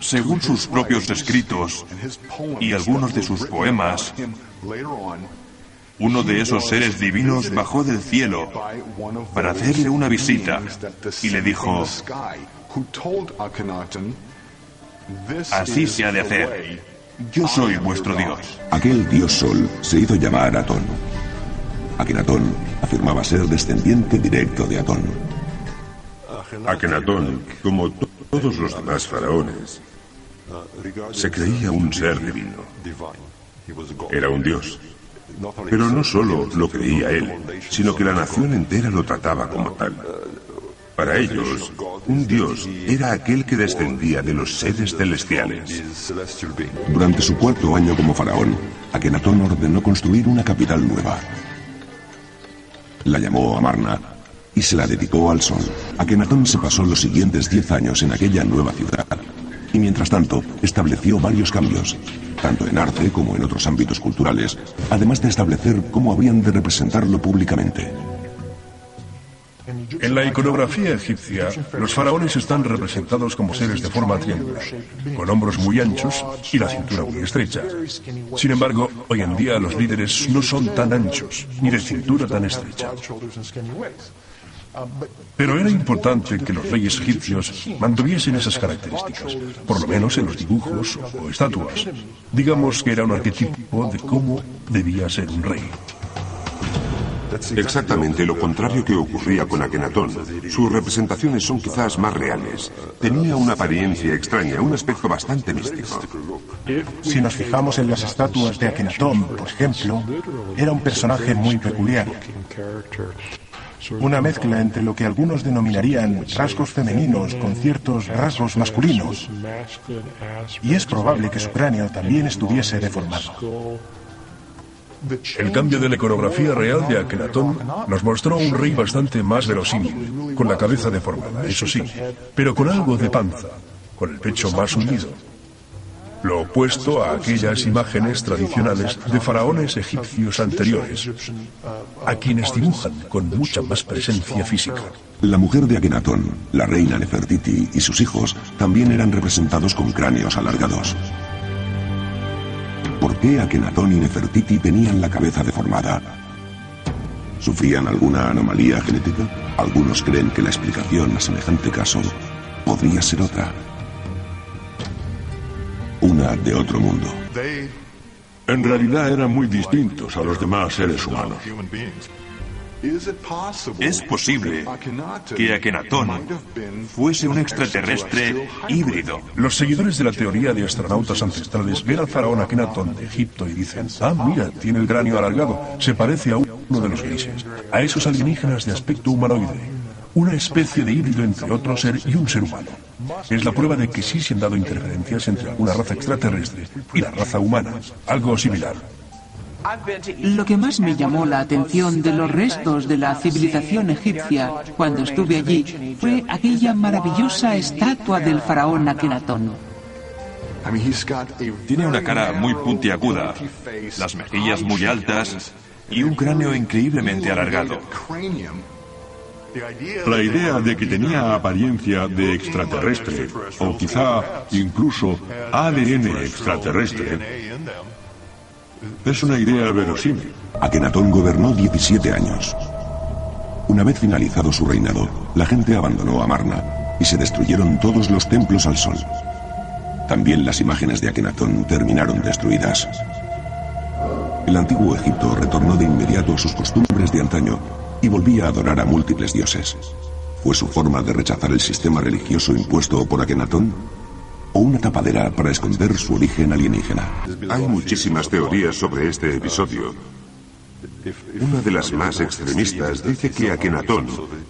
[SPEAKER 24] Según sus propios escritos y algunos de sus poemas, uno de esos seres divinos bajó del cielo para hacerle una visita y le dijo, así se ha de hacer. Yo soy vuestro Dios.
[SPEAKER 16] Aquel dios sol se hizo llamar Atón. Akenatón afirmaba ser descendiente directo de Atón.
[SPEAKER 25] Akenatón, como todos los demás faraones, se creía un ser divino. Era un dios. Pero no solo lo creía él, sino que la nación entera lo trataba como tal. Para ellos, un dios era aquel que descendía de los seres celestiales.
[SPEAKER 16] Durante su cuarto año como faraón, Akenatón ordenó construir una capital nueva. La llamó Amarna y se la dedicó al sol. Akenatón se pasó los siguientes diez años en aquella nueva ciudad y mientras tanto estableció varios cambios, tanto en arte como en otros ámbitos culturales, además de establecer cómo habían de representarlo públicamente.
[SPEAKER 26] En la iconografía egipcia, los faraones están representados como seres de forma triangular, con hombros muy anchos y la cintura muy estrecha. Sin embargo, hoy en día los líderes no son tan anchos, ni de cintura tan estrecha. Pero era importante que los reyes egipcios mantuviesen esas características, por lo menos en los dibujos o estatuas. Digamos que era un arquetipo de cómo debía ser un rey.
[SPEAKER 25] Exactamente lo contrario que ocurría con Akenatón. Sus representaciones son quizás más reales. Tenía una apariencia extraña, un aspecto bastante místico.
[SPEAKER 20] Si nos fijamos en las estatuas de Akenatón, por ejemplo, era un personaje muy peculiar. Una mezcla entre lo que algunos denominarían rasgos femeninos con ciertos rasgos masculinos. Y es probable que su cráneo también estuviese deformado.
[SPEAKER 26] El cambio de la iconografía real de Akenatón nos mostró un rey bastante más verosímil, con la cabeza deformada, eso sí, pero con algo de panza, con el pecho más hundido. Lo opuesto a aquellas imágenes tradicionales de faraones egipcios anteriores, a quienes dibujan con mucha más presencia física.
[SPEAKER 16] La mujer de Akenatón, la reina Nefertiti y sus hijos también eran representados con cráneos alargados. ¿Por qué Akenatón y Nefertiti tenían la cabeza deformada? ¿Sufrían alguna anomalía genética? Algunos creen que la explicación a semejante caso podría ser otra. Una de otro mundo.
[SPEAKER 19] En realidad eran muy distintos a los demás seres humanos.
[SPEAKER 24] Es posible que Akenatón fuese un extraterrestre híbrido.
[SPEAKER 26] Los seguidores de la teoría de astronautas ancestrales ven al faraón Akenatón de Egipto y dicen, ah, mira, tiene el cráneo alargado, se parece a uno de los grises, a esos alienígenas de aspecto humanoide, una especie de híbrido entre otro ser y un ser humano. Es la prueba de que sí se han dado interferencias entre alguna raza extraterrestre y la raza humana, algo similar.
[SPEAKER 2] Lo que más me llamó la atención de los restos de la civilización egipcia cuando estuve allí fue aquella maravillosa estatua del faraón Akenatón.
[SPEAKER 24] Tiene una cara muy puntiaguda, las mejillas muy altas y un cráneo increíblemente alargado.
[SPEAKER 19] La idea de que tenía apariencia de extraterrestre, o quizá incluso ADN extraterrestre, es una idea verosímil.
[SPEAKER 16] Akenatón gobernó 17 años. Una vez finalizado su reinado, la gente abandonó Amarna y se destruyeron todos los templos al sol. También las imágenes de Akenatón terminaron destruidas. El antiguo Egipto retornó de inmediato a sus costumbres de antaño y volvía a adorar a múltiples dioses. ¿Fue su forma de rechazar el sistema religioso impuesto por Akenatón? ¿O una tapadera para esconder su origen alienígena?
[SPEAKER 25] Hay muchísimas teorías sobre este episodio. Una de las más extremistas dice que Akenatón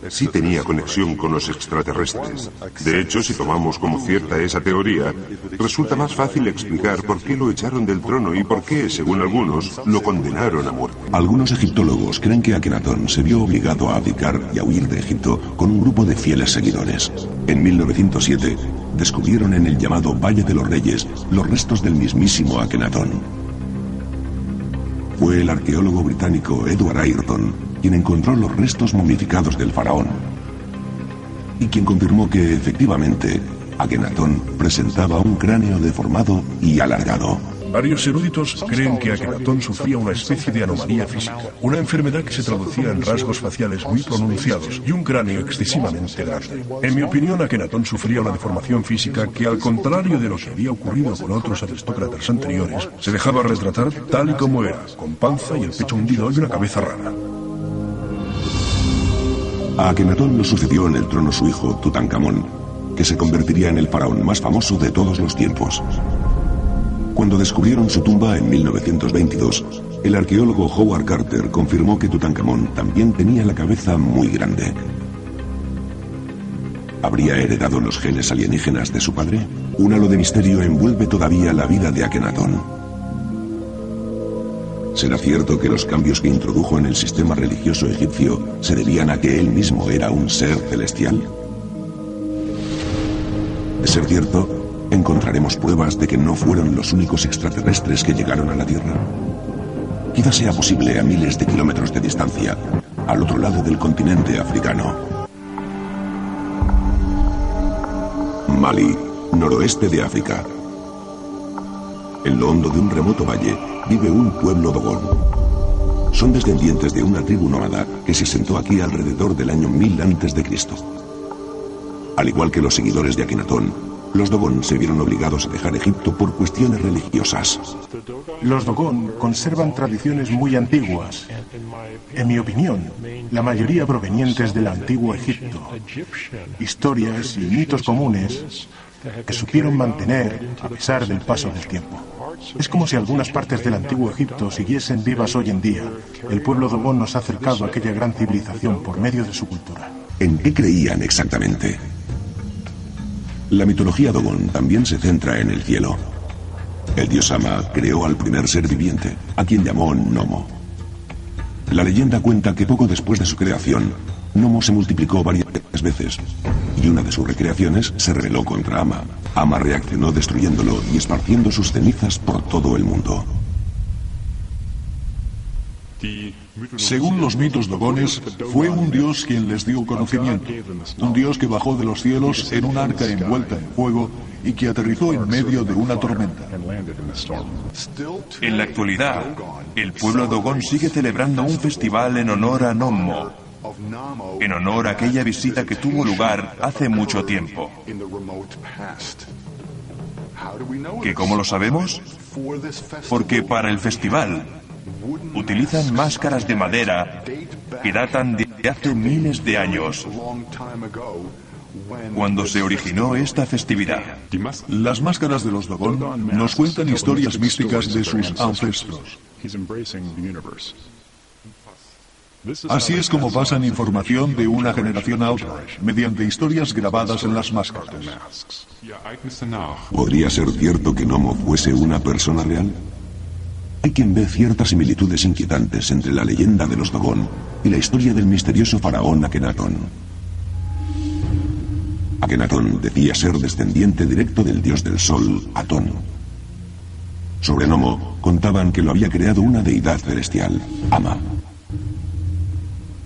[SPEAKER 25] sí tenía conexión con los extraterrestres. De hecho, si tomamos como cierta esa teoría, resulta más fácil explicar por qué lo echaron del trono y por qué, según algunos, lo condenaron a muerte.
[SPEAKER 16] Algunos egiptólogos creen que Akenatón se vio obligado a abdicar y a huir de Egipto con un grupo de fieles seguidores. En 1907, descubrieron en el llamado Valle de los Reyes los restos del mismísimo Akenatón. Fue el arqueólogo británico Edward Ayrton quien encontró los restos momificados del faraón y quien confirmó que efectivamente Akenatón presentaba un cráneo deformado y alargado.
[SPEAKER 26] Varios eruditos creen que Akenatón sufría una especie de anomalía física, una enfermedad que se traducía en rasgos faciales muy pronunciados y un cráneo excesivamente grande. En mi opinión, Akenatón sufría una deformación física que, al contrario de lo que había ocurrido con otros aristócratas anteriores, se dejaba retratar tal y como era, con panza y el pecho hundido y una cabeza rara.
[SPEAKER 16] A Akenatón lo sucedió en el trono su hijo, Tutankamón, que se convertiría en el faraón más famoso de todos los tiempos. Cuando descubrieron su tumba en 1922, el arqueólogo Howard Carter confirmó que Tutankamón también tenía la cabeza muy grande. ¿Habría heredado los genes alienígenas de su padre? Un halo de misterio envuelve todavía la vida de Akenatón. ¿Será cierto que los cambios que introdujo en el sistema religioso egipcio se debían a que él mismo era un ser celestial? De ser cierto, encontraremos pruebas de que no fueron los únicos extraterrestres que llegaron a la Tierra. Quizás sea posible a miles de kilómetros de distancia, al otro lado del continente africano. Mali, noroeste de África. En lo hondo de un remoto valle vive un pueblo dogón. Son descendientes de una tribu nómada que se sentó aquí alrededor del año 1000 a.C. Al igual que los seguidores de Akenatón, los Dogon se vieron obligados a dejar Egipto por cuestiones religiosas.
[SPEAKER 20] Los Dogon conservan tradiciones muy antiguas. En mi opinión, la mayoría provenientes del antiguo Egipto. Historias y mitos comunes que supieron mantener a pesar del paso del tiempo. Es como si algunas partes del antiguo Egipto siguiesen vivas hoy en día. El pueblo Dogon nos ha acercado a aquella gran civilización por medio de su cultura.
[SPEAKER 16] ¿En qué creían exactamente? La mitología Dogon también se centra en el cielo. El dios Ama creó al primer ser viviente, a quien llamó Nomo. La leyenda cuenta que poco después de su creación, Nomo se multiplicó varias veces y una de sus recreaciones se rebeló contra Ama. Ama reaccionó destruyéndolo y esparciendo sus cenizas por todo el mundo.
[SPEAKER 21] Según los mitos dogones, fue un dios quien les dio conocimiento, un dios que bajó de los cielos en un arca envuelta en fuego y que aterrizó en medio de una tormenta.
[SPEAKER 24] En la actualidad, el pueblo dogón sigue celebrando un festival en honor a Nommo, en honor a aquella visita que tuvo lugar hace mucho tiempo. ¿Que cómo lo sabemos? Porque para el festival utilizan máscaras de madera que datan de hace miles de años, cuando se originó esta festividad.
[SPEAKER 21] Las máscaras de los Dogon nos cuentan historias místicas de sus ancestros. Así es como pasan información de una generación a otra, mediante historias grabadas en las máscaras.
[SPEAKER 16] ¿Podría ser cierto que Nomo fuese una persona real? Hay quien ve ciertas similitudes inquietantes entre la leyenda de los Dogon y la historia del misterioso faraón Akenatón. Akenatón decía ser descendiente directo del dios del sol, Atón. Sobre Nomo contaban que lo había creado una deidad celestial, Ama.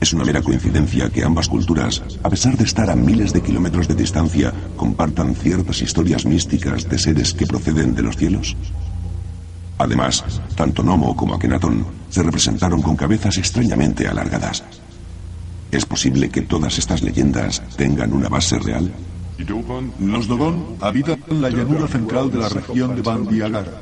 [SPEAKER 16] Es una mera coincidencia que ambas culturas, a pesar de estar a miles de kilómetros de distancia, compartan ciertas historias místicas de seres que proceden de los cielos. Además, tanto Nomo como Akenatón se representaron con cabezas extrañamente alargadas. ¿Es posible que todas estas leyendas tengan una base real?
[SPEAKER 21] Los Dogon habitan la llanura central de la región de Bandiagara.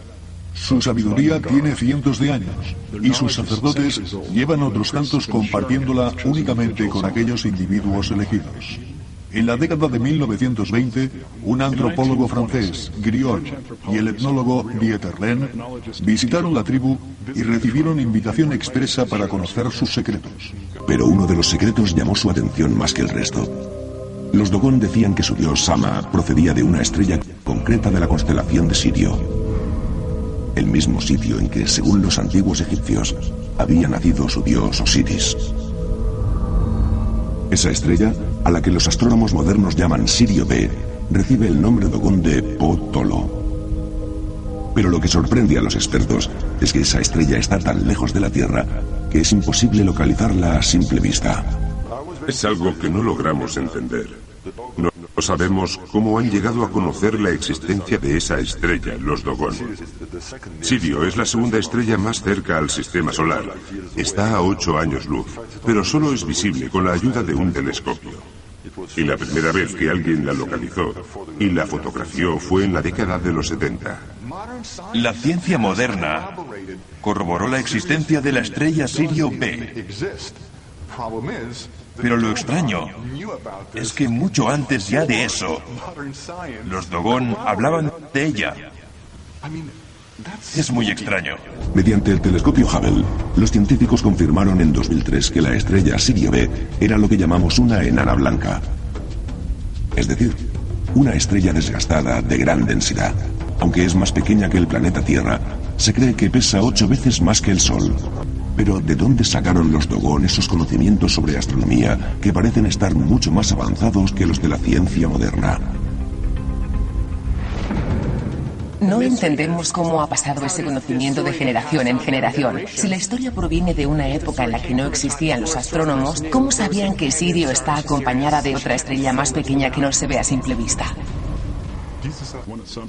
[SPEAKER 21] Su sabiduría tiene cientos de años y sus sacerdotes llevan otros tantos compartiéndola únicamente con aquellos individuos elegidos. En la década de 1920, un antropólogo francés, Griot, y el etnólogo Dieterlen visitaron la tribu y recibieron invitación expresa para conocer sus secretos.
[SPEAKER 16] Pero uno de los secretos llamó su atención más que el resto. Los Dogon decían que su dios Sama procedía de una estrella concreta de la constelación de Sirio. El mismo sitio en que, según los antiguos egipcios, había nacido su dios Osiris. Esa estrella, a la que los astrónomos modernos llaman Sirio B, recibe el nombre Dogon de Potolo. Pero lo que sorprende a los expertos es que esa estrella está tan lejos de la Tierra que es imposible localizarla a simple vista.
[SPEAKER 25] Es algo que no logramos entender. Sabemos cómo han llegado a conocer la existencia de esa estrella, los Dogon. Sirio es la segunda estrella más cerca al sistema solar. Está a ocho años luz, pero solo es visible con la ayuda de un telescopio. Y la primera vez que alguien la localizó y la fotografió fue en la década de los 70.
[SPEAKER 24] La ciencia moderna corroboró la existencia de la estrella Sirio B. Pero lo extraño es que mucho antes ya de eso, los Dogon hablaban de ella. Es muy extraño.
[SPEAKER 16] Mediante el telescopio Hubble, los científicos confirmaron en 2003 que la estrella Sirio B era lo que llamamos una enana blanca. Es decir, una estrella desgastada de gran densidad. Aunque es más pequeña que el planeta Tierra, se cree que pesa ocho veces más que el Sol. Pero ¿de dónde sacaron los Dogon esos conocimientos sobre astronomía que parecen estar mucho más avanzados que los de la ciencia moderna?
[SPEAKER 22] No entendemos cómo ha pasado ese conocimiento de generación en generación. Si la historia proviene de una época en la que no existían los astrónomos, ¿cómo sabían que Sirio está acompañada de otra estrella más pequeña que no se ve a simple vista?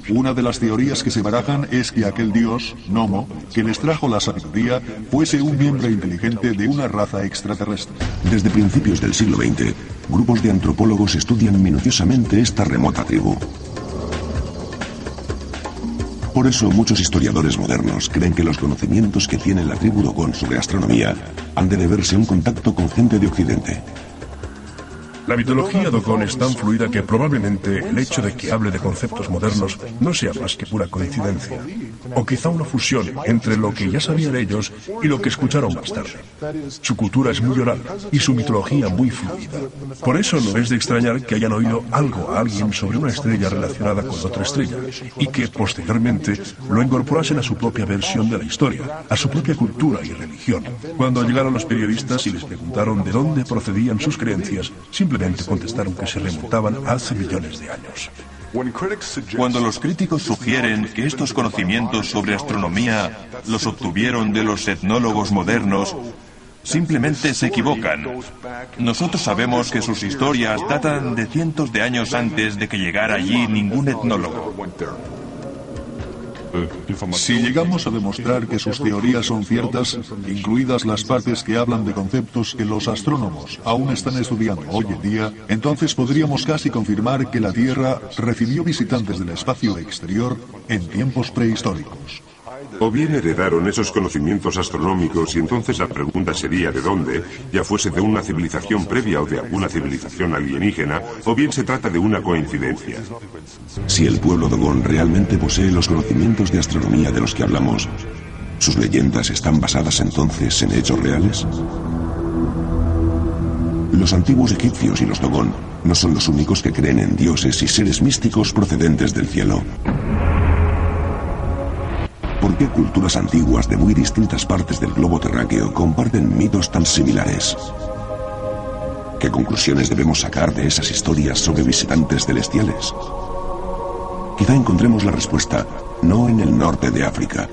[SPEAKER 21] Una de las teorías que se barajan es que aquel dios, Nomo, que les trajo la sabiduría, fuese un miembro inteligente de una raza extraterrestre.
[SPEAKER 16] Desde principios del siglo XX, grupos de antropólogos estudian minuciosamente esta remota tribu. Por eso muchos historiadores modernos creen que los conocimientos que tiene la tribu Dogon sobre astronomía han de deberse a un contacto con gente de Occidente.
[SPEAKER 26] La mitología Dogon es tan fluida que probablemente el hecho de que hable de conceptos modernos no sea más que pura coincidencia, o quizá una fusión entre lo que ya sabían ellos y lo que escucharon más tarde. Su cultura es muy oral y su mitología muy fluida. Por eso no es de extrañar que hayan oído algo a alguien sobre una estrella relacionada con otra estrella y que posteriormente lo incorporasen a su propia versión de la historia, a su propia cultura y religión. Cuando llegaron los periodistas y les preguntaron de dónde procedían sus creencias, contestaron que se remontaban hace millones de años.
[SPEAKER 24] Cuando los críticos sugieren que estos conocimientos sobre astronomía los obtuvieron de los etnólogos modernos, simplemente se equivocan. Nosotros sabemos que sus historias datan de cientos de años antes de que llegara allí ningún etnólogo.
[SPEAKER 21] Si llegamos a demostrar que sus teorías son ciertas, incluidas las partes que hablan de conceptos que los astrónomos aún están estudiando hoy en día, entonces podríamos casi confirmar que la Tierra recibió visitantes del espacio exterior en tiempos prehistóricos.
[SPEAKER 25] O bien heredaron esos conocimientos astronómicos y entonces la pregunta sería de dónde, ya fuese de una civilización previa o de alguna civilización alienígena, o bien se trata de una coincidencia.
[SPEAKER 16] Si el pueblo Dogon realmente posee los conocimientos de astronomía de los que hablamos, ¿sus leyendas están basadas entonces en hechos reales? Los antiguos egipcios y los Dogon no son los únicos que creen en dioses y seres místicos procedentes del cielo. ¿Por qué culturas antiguas de muy distintas partes del globo terráqueo comparten mitos tan similares? ¿Qué conclusiones debemos sacar de esas historias sobre visitantes celestiales? Quizá encontremos la respuesta no en el norte de África,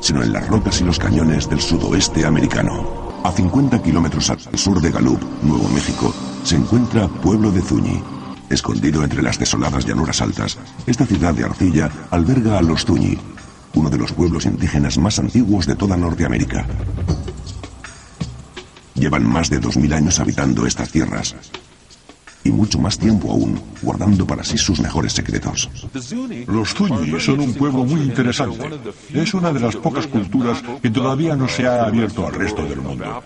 [SPEAKER 16] sino en las rocas y los cañones del sudoeste americano. A 50 kilómetros al sur de Gallup, Nuevo México, se encuentra Pueblo de Zuñi. Escondido entre las desoladas llanuras altas, esta ciudad de arcilla alberga a los Zuñi, uno de los pueblos indígenas más antiguos de toda Norteamérica. Llevan más de 2.000 años habitando estas tierras. y mucho más tiempo aún, guardando para sí sus mejores secretos.
[SPEAKER 19] Los Zuni son un pueblo muy interesante. Es una de las pocas culturas que todavía no se ha abierto al resto del mundo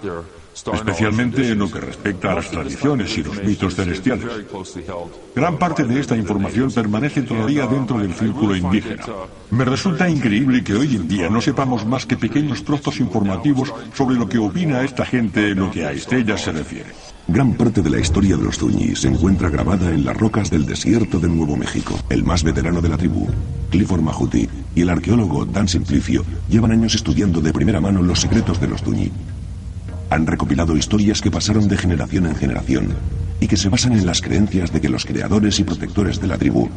[SPEAKER 19] especialmente en lo que respecta a las tradiciones y los mitos celestiales. Gran parte de esta información permanece todavía dentro del círculo indígena. Me resulta increíble que hoy en día no sepamos más que pequeños trozos informativos sobre lo que opina esta gente en lo que a estrellas se refiere.
[SPEAKER 16] Gran parte de la historia de los Zuñi se encuentra grabada en las rocas del desierto de Nuevo México. El más veterano de la tribu, Clifford Mahuti, y el arqueólogo Dan Simplicio llevan años estudiando de primera mano los secretos de los Zuñi han recopilado historias que pasaron de generación en generación y que se basan en las creencias de que los creadores y protectores de la tribu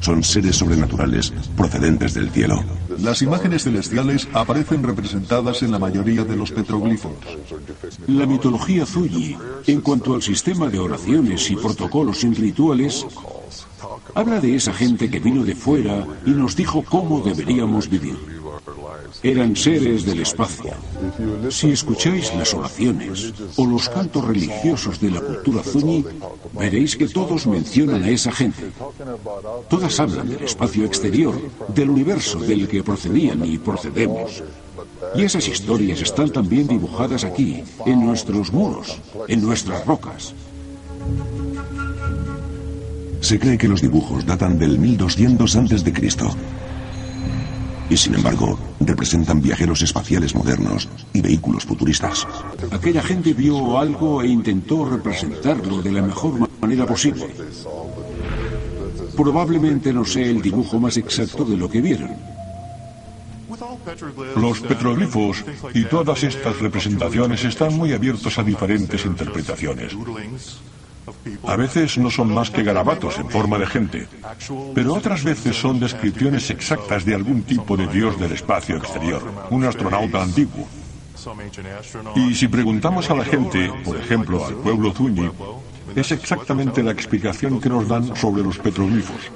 [SPEAKER 16] son seres sobrenaturales procedentes del cielo.
[SPEAKER 21] Las imágenes celestiales aparecen representadas en la mayoría de los petroglifos.
[SPEAKER 17] La mitología Zuyi, en cuanto al sistema de oraciones y protocolos y rituales, habla de esa gente que vino de fuera y nos dijo cómo deberíamos vivir eran seres del espacio. Si escucháis las oraciones o los cantos religiosos de la cultura Zuni, veréis que todos mencionan a esa gente. Todas hablan del espacio exterior, del universo del que procedían y procedemos. Y esas historias están también dibujadas aquí, en nuestros muros, en nuestras rocas.
[SPEAKER 16] Se cree que los dibujos datan del 1200 a.C y sin embargo representan viajeros espaciales modernos y vehículos futuristas.
[SPEAKER 17] Aquella gente vio algo e intentó representarlo de la mejor manera posible. Probablemente no sea el dibujo más exacto de lo que vieron.
[SPEAKER 19] Los petroglifos y todas estas representaciones están muy abiertos a diferentes interpretaciones. A veces no son más que garabatos en forma de gente, pero otras veces son descripciones exactas de algún tipo de dios del espacio exterior, un astronauta antiguo. Y si preguntamos a la gente, por ejemplo al pueblo Zuñi, es exactamente la explicación que nos dan sobre los petroglifos.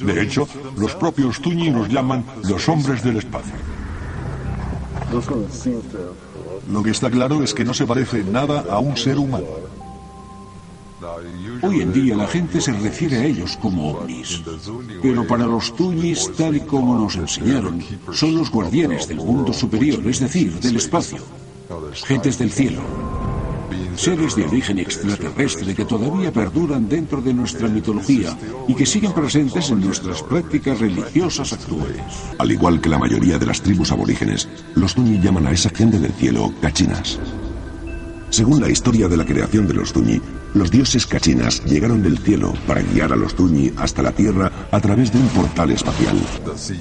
[SPEAKER 19] De hecho, los propios Zuñi nos llaman los hombres del espacio.
[SPEAKER 21] Lo que está claro es que no se parece nada a un ser humano.
[SPEAKER 17] Hoy en día la gente se refiere a ellos como ovnis, pero para los tuñis, tal y como nos enseñaron, son los guardianes del mundo superior, es decir, del espacio, gentes del cielo, seres de origen extraterrestre que todavía perduran dentro de nuestra mitología y que siguen presentes en nuestras prácticas religiosas actuales.
[SPEAKER 16] Al igual que la mayoría de las tribus aborígenes, los Tuñi llaman a esa gente del cielo cachinas. Según la historia de la creación de los Tuñi, los dioses cachinas llegaron del cielo para guiar a los Tuñi hasta la tierra a través de un portal espacial.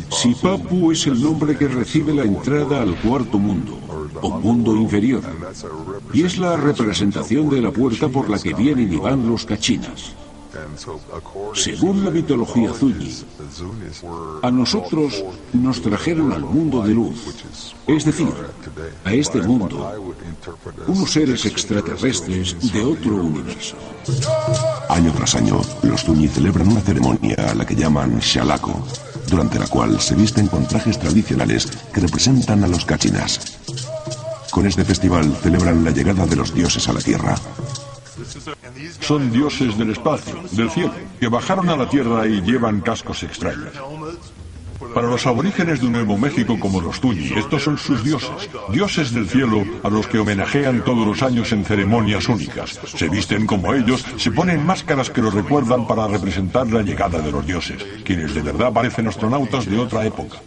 [SPEAKER 17] Sipapu es el nombre que recibe la entrada al cuarto mundo, o mundo inferior, y es la representación de la puerta por la que vienen y van los cachinas. Según la mitología Zuñi, a nosotros nos trajeron al mundo de luz, es decir, a este mundo, unos seres extraterrestres de otro universo.
[SPEAKER 16] Año tras año, los Zuñi celebran una ceremonia a la que llaman Shalako, durante la cual se visten con trajes tradicionales que representan a los cachinas. Con este festival celebran la llegada de los dioses a la Tierra,
[SPEAKER 19] son dioses del espacio, del cielo, que bajaron a la tierra y llevan cascos extraños. Para los aborígenes de Nuevo México como los Tuñi, estos son sus dioses, dioses del cielo a los que homenajean todos los años en ceremonias únicas. Se visten como ellos, se ponen máscaras que los recuerdan para representar la llegada de los dioses, quienes de verdad parecen astronautas de otra época.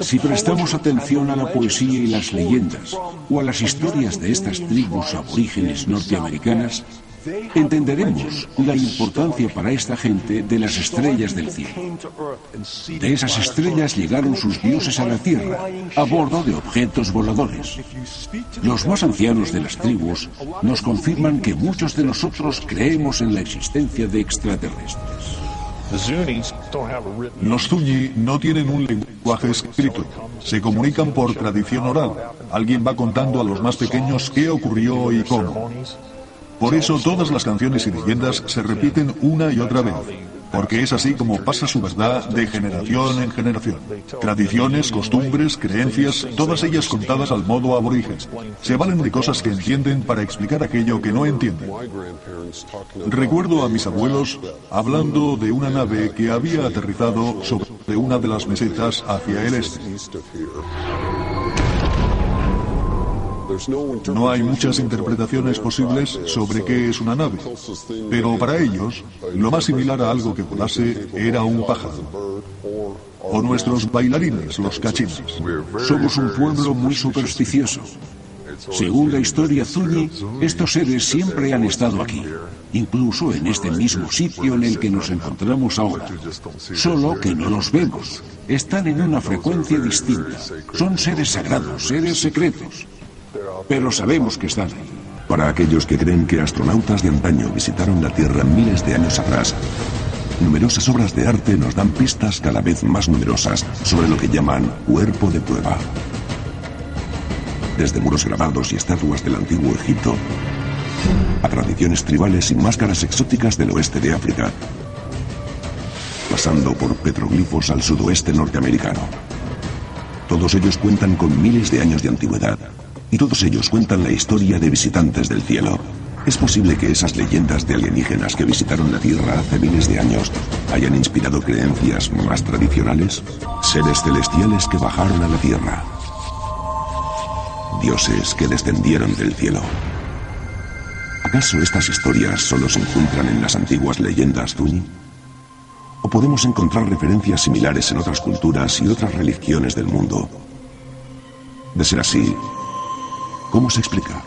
[SPEAKER 17] Si prestamos atención a la poesía y las leyendas, o a las historias de estas tribus aborígenes norteamericanas, entenderemos la importancia para esta gente de las estrellas del cielo. De esas estrellas llegaron sus dioses a la tierra a bordo de objetos voladores. Los más ancianos de las tribus nos confirman que muchos de nosotros creemos en la existencia de extraterrestres.
[SPEAKER 21] Los Zuñi no tienen un lenguaje escrito. Se comunican por tradición oral. Alguien va contando a los más pequeños qué ocurrió y cómo. Por eso todas las canciones y leyendas se repiten una y otra vez. porque es así como pasa su verdad de generación en generación. Tradiciones, costumbres, creencias, todas ellas contadas al modo aborigen. Se valen de cosas que entienden para explicar aquello que no entienden. Recuerdo a mis abuelos hablando de una nave que había aterrizado sobre una de las mesetas hacia el este. No hay muchas interpretaciones posibles sobre qué es una nave, pero para ellos, lo más similar a algo que volase era un pájaro. O nuestros bailarines, los cachinas.
[SPEAKER 17] Somos un pueblo muy supersticioso. Según la historia Zuni, estos seres siempre han estado aquí, incluso en este mismo sitio en el que nos encontramos ahora. Solo que no los vemos. Están en una frecuencia distinta. Son seres sagrados, seres secretos pero sabemos que están ahí.
[SPEAKER 16] Para aquellos que creen que astronautas de antaño visitaron la Tierra miles de años atrás, numerosas obras de arte nos dan pistas cada vez más numerosas sobre lo que llaman cuerpo de prueba. Desde muros grabados y estatuas del antiguo Egipto, a tradiciones tribales y máscaras exóticas del oeste de África, pasando por petroglifos al sudoeste norteamericano. Todos ellos cuentan con miles de años de antigüedad y todos ellos cuentan la historia de visitantes del cielo. ¿Es posible que esas leyendas de alienígenas que visitaron la Tierra hace miles de años hayan inspirado creencias más tradicionales? Seres celestiales que bajaron a la Tierra. Dioses que descendieron del cielo. ¿Acaso estas historias solo se encuentran en las antiguas leyendas Zuni? ¿O podemos encontrar referencias similares en otras culturas y otras religiones del mundo? De ser así, ¿Cómo se explica?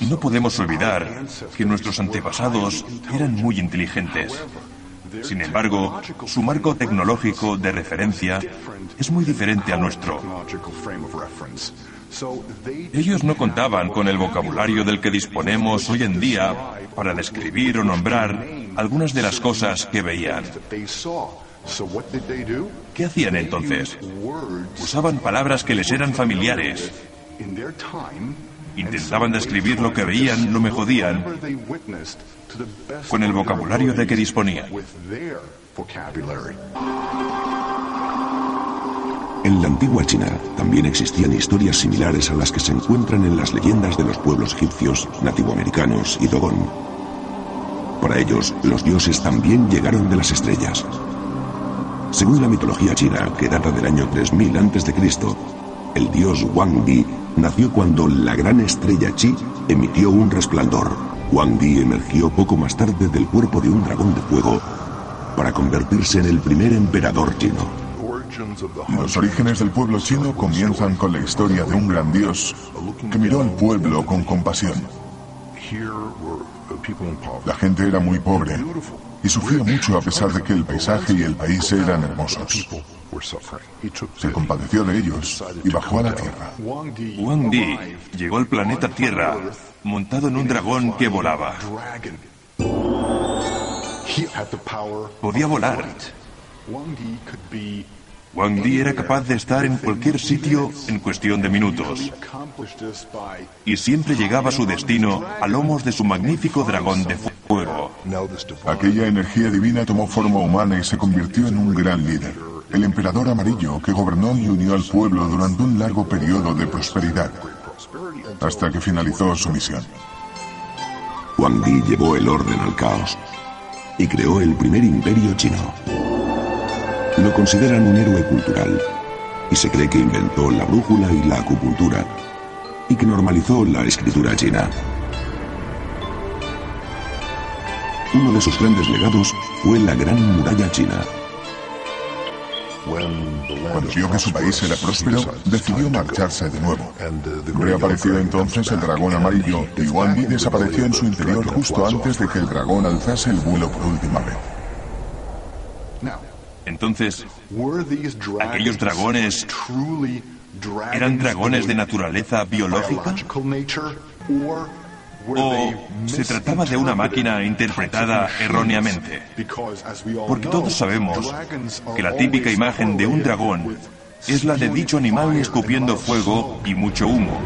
[SPEAKER 24] No podemos olvidar que nuestros antepasados eran muy inteligentes. Sin embargo, su marco tecnológico de referencia es muy diferente al nuestro. Ellos no contaban con el vocabulario del que disponemos hoy en día para describir o nombrar algunas de las cosas que veían. ¿Qué hacían entonces? Usaban palabras que les eran familiares. Intentaban describir lo que veían, no me jodían, con el vocabulario de que disponían.
[SPEAKER 16] En la antigua China también existían historias similares a las que se encuentran en las leyendas de los pueblos egipcios, nativoamericanos y Dogon. Para ellos, los dioses también llegaron de las estrellas. Según la mitología china, que data del año 3000 a.C., el dios Wang Di nació cuando la gran estrella Chi emitió un resplandor. Wang Di emergió poco más tarde del cuerpo de un dragón de fuego para convertirse en el primer emperador chino.
[SPEAKER 21] Los orígenes del pueblo chino comienzan con la historia de un gran dios que miró al pueblo con compasión. La gente era muy pobre y sufría mucho a pesar de que el paisaje y el país eran hermosos. Se compadeció de ellos y bajó a la Tierra.
[SPEAKER 24] Wang Di llegó al planeta Tierra montado en un dragón que volaba. Podía volar. Wang Di era capaz de estar en cualquier sitio en cuestión de minutos. Y siempre llegaba a su destino a lomos de su magnífico dragón de fuego.
[SPEAKER 21] Aquella energía divina tomó forma humana y se convirtió en un gran líder. El emperador amarillo que gobernó y unió al pueblo durante un largo periodo de prosperidad. Hasta que finalizó su misión.
[SPEAKER 16] Wang Di llevó el orden al caos y creó el primer imperio chino. Lo consideran un héroe cultural y se cree que inventó la brújula y la acupuntura y que normalizó la escritura china. Uno de sus grandes legados fue la Gran Muralla China.
[SPEAKER 21] Cuando vio que su país era próspero, decidió marcharse de nuevo. Reapareció entonces el dragón amarillo y Wang Di desapareció en su interior justo antes de que el dragón alzase el vuelo por última vez.
[SPEAKER 24] Entonces, ¿aquellos dragones eran dragones de naturaleza biológica? ¿O se trataba de una máquina interpretada erróneamente? Porque todos sabemos que la típica imagen de un dragón es la de dicho animal escupiendo fuego y mucho humo.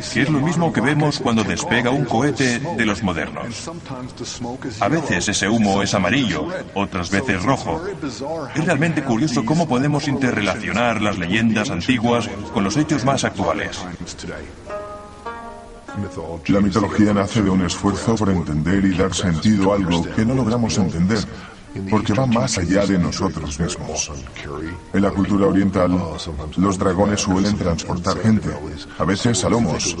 [SPEAKER 24] Que es lo mismo que vemos cuando despega un cohete de los modernos. A veces ese humo es amarillo, otras veces rojo. Es realmente curioso cómo podemos interrelacionar las leyendas antiguas con los hechos más actuales.
[SPEAKER 21] La mitología nace de un esfuerzo por entender y dar sentido a algo que no logramos entender, porque va más allá de nosotros mismos. En la cultura oriental, los dragones suelen transportar gente, a veces a lomos,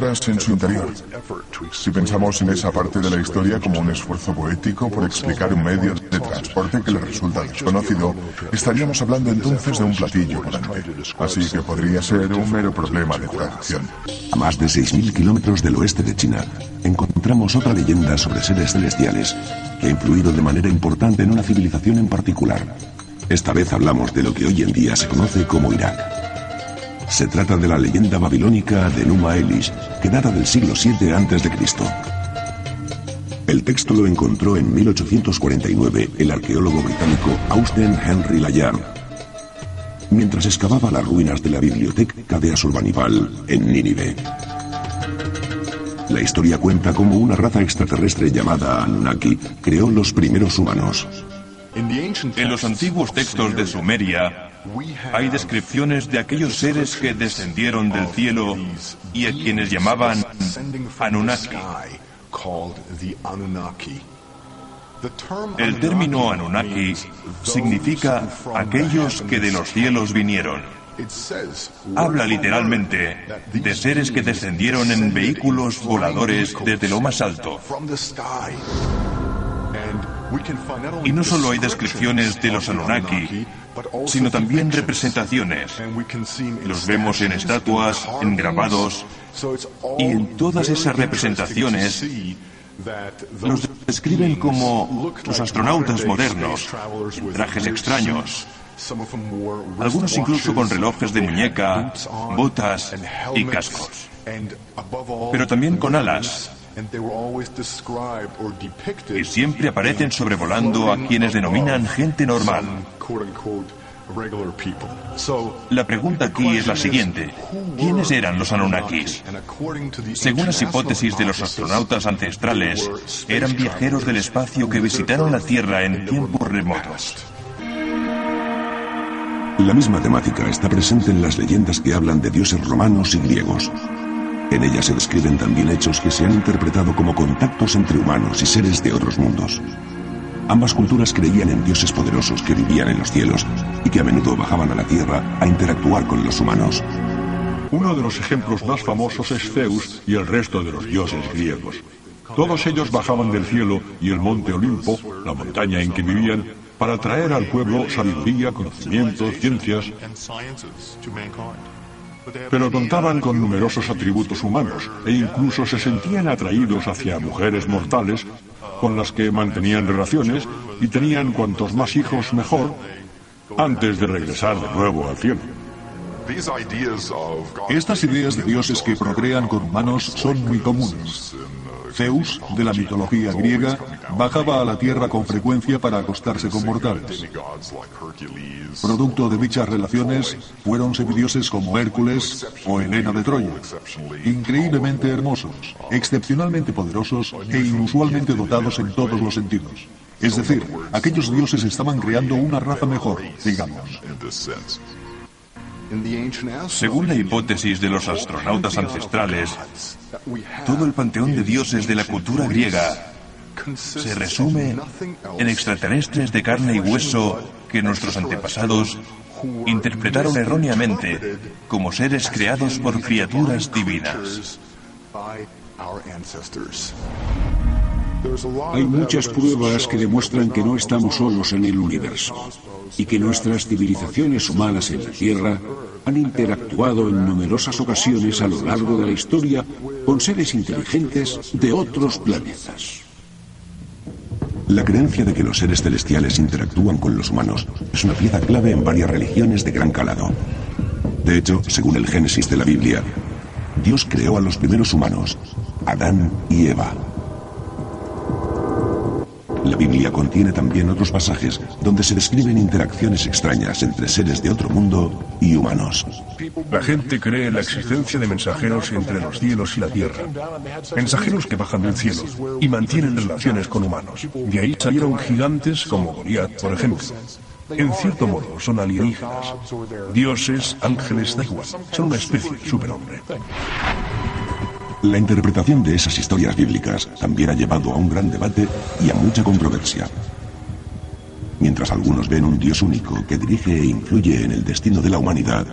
[SPEAKER 21] en su interior. Si pensamos en esa parte de la historia como un esfuerzo poético por explicar un medio de transporte que le resulta desconocido, estaríamos hablando entonces de un platillo volante. Así que podría ser un mero problema de traducción.
[SPEAKER 16] A más de 6.000 kilómetros del oeste de China, encontramos otra leyenda sobre seres celestiales que ha influido de manera importante en una civilización en particular. Esta vez hablamos de lo que hoy en día se conoce como Irak. Se trata de la leyenda babilónica de Numa Elish, que data del siglo VII a.C. El texto lo encontró en 1849 el arqueólogo británico Austen Henry Layard, mientras excavaba las ruinas de la biblioteca de Asurbanipal en Nínive. La historia cuenta cómo una raza extraterrestre llamada Anunnaki creó los primeros humanos.
[SPEAKER 24] En los antiguos textos de Sumeria hay descripciones de aquellos seres que descendieron del cielo y a quienes llamaban Anunnaki. El término Anunnaki significa aquellos que de los cielos vinieron. Habla literalmente de seres que descendieron en vehículos voladores desde lo más alto. Y no solo hay descripciones de los Anunnaki, sino también representaciones. Los vemos en estatuas, en grabados, y en todas esas representaciones los describen como los astronautas modernos, en trajes extraños, algunos incluso con relojes de muñeca, botas y cascos. Pero también con alas. Y siempre aparecen sobrevolando a quienes denominan gente normal. La pregunta aquí es la siguiente. ¿Quiénes eran los Anunnakis? Según las hipótesis de los astronautas ancestrales, eran viajeros del espacio que visitaron la Tierra en tiempos remotos.
[SPEAKER 16] La misma temática está presente en las leyendas que hablan de dioses romanos y griegos. En ellas se describen también hechos que se han interpretado como contactos entre humanos y seres de otros mundos. Ambas culturas creían en dioses poderosos que vivían en los cielos y que a menudo bajaban a la tierra a interactuar con los humanos.
[SPEAKER 19] Uno de los ejemplos más famosos es Zeus y el resto de los dioses griegos. Todos ellos bajaban del cielo y el monte Olimpo, la montaña en que vivían, para traer al pueblo sabiduría, conocimientos, ciencias. Pero contaban con numerosos atributos humanos e incluso se sentían atraídos hacia mujeres mortales con las que mantenían relaciones y tenían cuantos más hijos mejor antes de regresar de nuevo al cielo.
[SPEAKER 21] Estas ideas de dioses que procrean con humanos son muy comunes. Zeus, de la mitología griega, bajaba a la tierra con frecuencia para acostarse con mortales. Producto de dichas relaciones fueron semidioses como Hércules o Helena de Troya, increíblemente hermosos, excepcionalmente poderosos e inusualmente dotados en todos los sentidos. Es decir, aquellos dioses estaban creando una raza mejor, digamos.
[SPEAKER 24] Según la hipótesis de los astronautas ancestrales, todo el panteón de dioses de la cultura griega se resume en extraterrestres de carne y hueso que nuestros antepasados interpretaron erróneamente como seres creados por criaturas divinas.
[SPEAKER 17] Hay muchas pruebas que demuestran que no estamos solos en el universo y que nuestras civilizaciones humanas en la Tierra han interactuado en numerosas ocasiones a lo largo de la historia con seres inteligentes de otros planetas.
[SPEAKER 16] La creencia de que los seres celestiales interactúan con los humanos es una pieza clave en varias religiones de gran calado. De hecho, según el Génesis de la Biblia, Dios creó a los primeros humanos, Adán y Eva. La Biblia contiene también otros pasajes donde se describen interacciones extrañas entre seres de otro mundo y humanos.
[SPEAKER 26] La gente cree en la existencia de mensajeros entre los cielos y la tierra. Mensajeros que bajan del cielo y mantienen relaciones con humanos. De ahí salieron gigantes como Goliat, por ejemplo. En cierto modo, son alienígenas. Dioses, ángeles, da igual. Son una especie de superhombre.
[SPEAKER 16] La interpretación de esas historias bíblicas también ha llevado a un gran debate y a mucha controversia. Mientras algunos ven un Dios único que dirige e influye en el destino de la humanidad,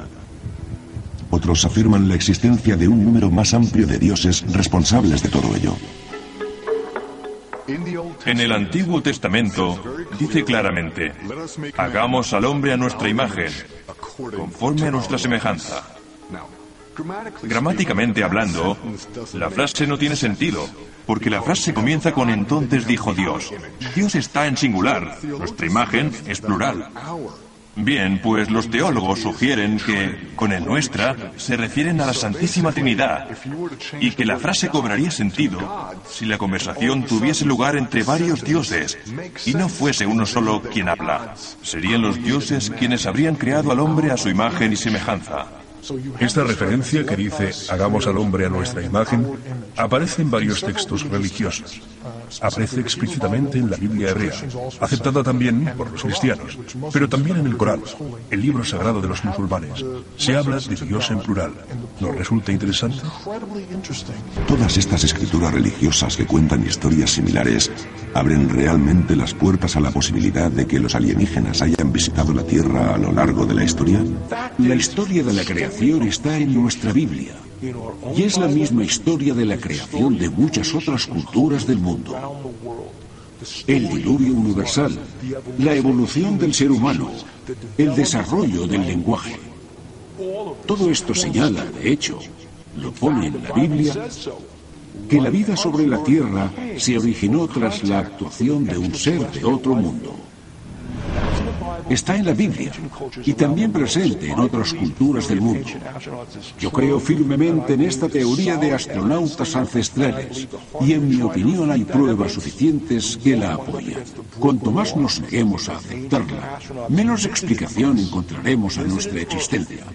[SPEAKER 16] otros afirman la existencia de un número más amplio de dioses responsables de todo ello.
[SPEAKER 24] En el Antiguo Testamento dice claramente, hagamos al hombre a nuestra imagen, conforme a nuestra semejanza. Gramáticamente hablando, la frase no tiene sentido, porque la frase comienza con entonces dijo Dios. Dios está en singular, nuestra imagen es plural. Bien, pues los teólogos sugieren que, con el nuestra, se refieren a la Santísima Trinidad y que la frase cobraría sentido si la conversación tuviese lugar entre varios dioses y no fuese uno solo quien habla. Serían los dioses quienes habrían creado al hombre a su imagen y semejanza.
[SPEAKER 26] Esta referencia que dice hagamos al hombre a nuestra imagen aparece en varios textos religiosos. Aparece explícitamente en la Biblia hebrea, aceptada también por los cristianos, pero también en el Corán, el libro sagrado de los musulmanes. Se habla de Dios en plural. ¿Nos resulta interesante?
[SPEAKER 16] Todas estas escrituras religiosas que cuentan historias similares abren realmente las puertas a la posibilidad de que los alienígenas hayan visitado la Tierra a lo largo de la historia.
[SPEAKER 17] La historia de la creación está en nuestra Biblia. Y es la misma historia de la creación de muchas otras culturas del mundo. El diluvio universal, la evolución del ser humano, el desarrollo del lenguaje. Todo esto señala, de hecho, lo pone en la Biblia, que la vida sobre la Tierra se originó tras la actuación de un ser de otro mundo está en la Biblia y también presente en otras culturas del mundo. Yo creo firmemente en esta teoría de astronautas ancestrales y en mi opinión hay pruebas suficientes que la apoyan. Cuanto más nos neguemos a aceptarla, menos explicación encontraremos a nuestra existencia.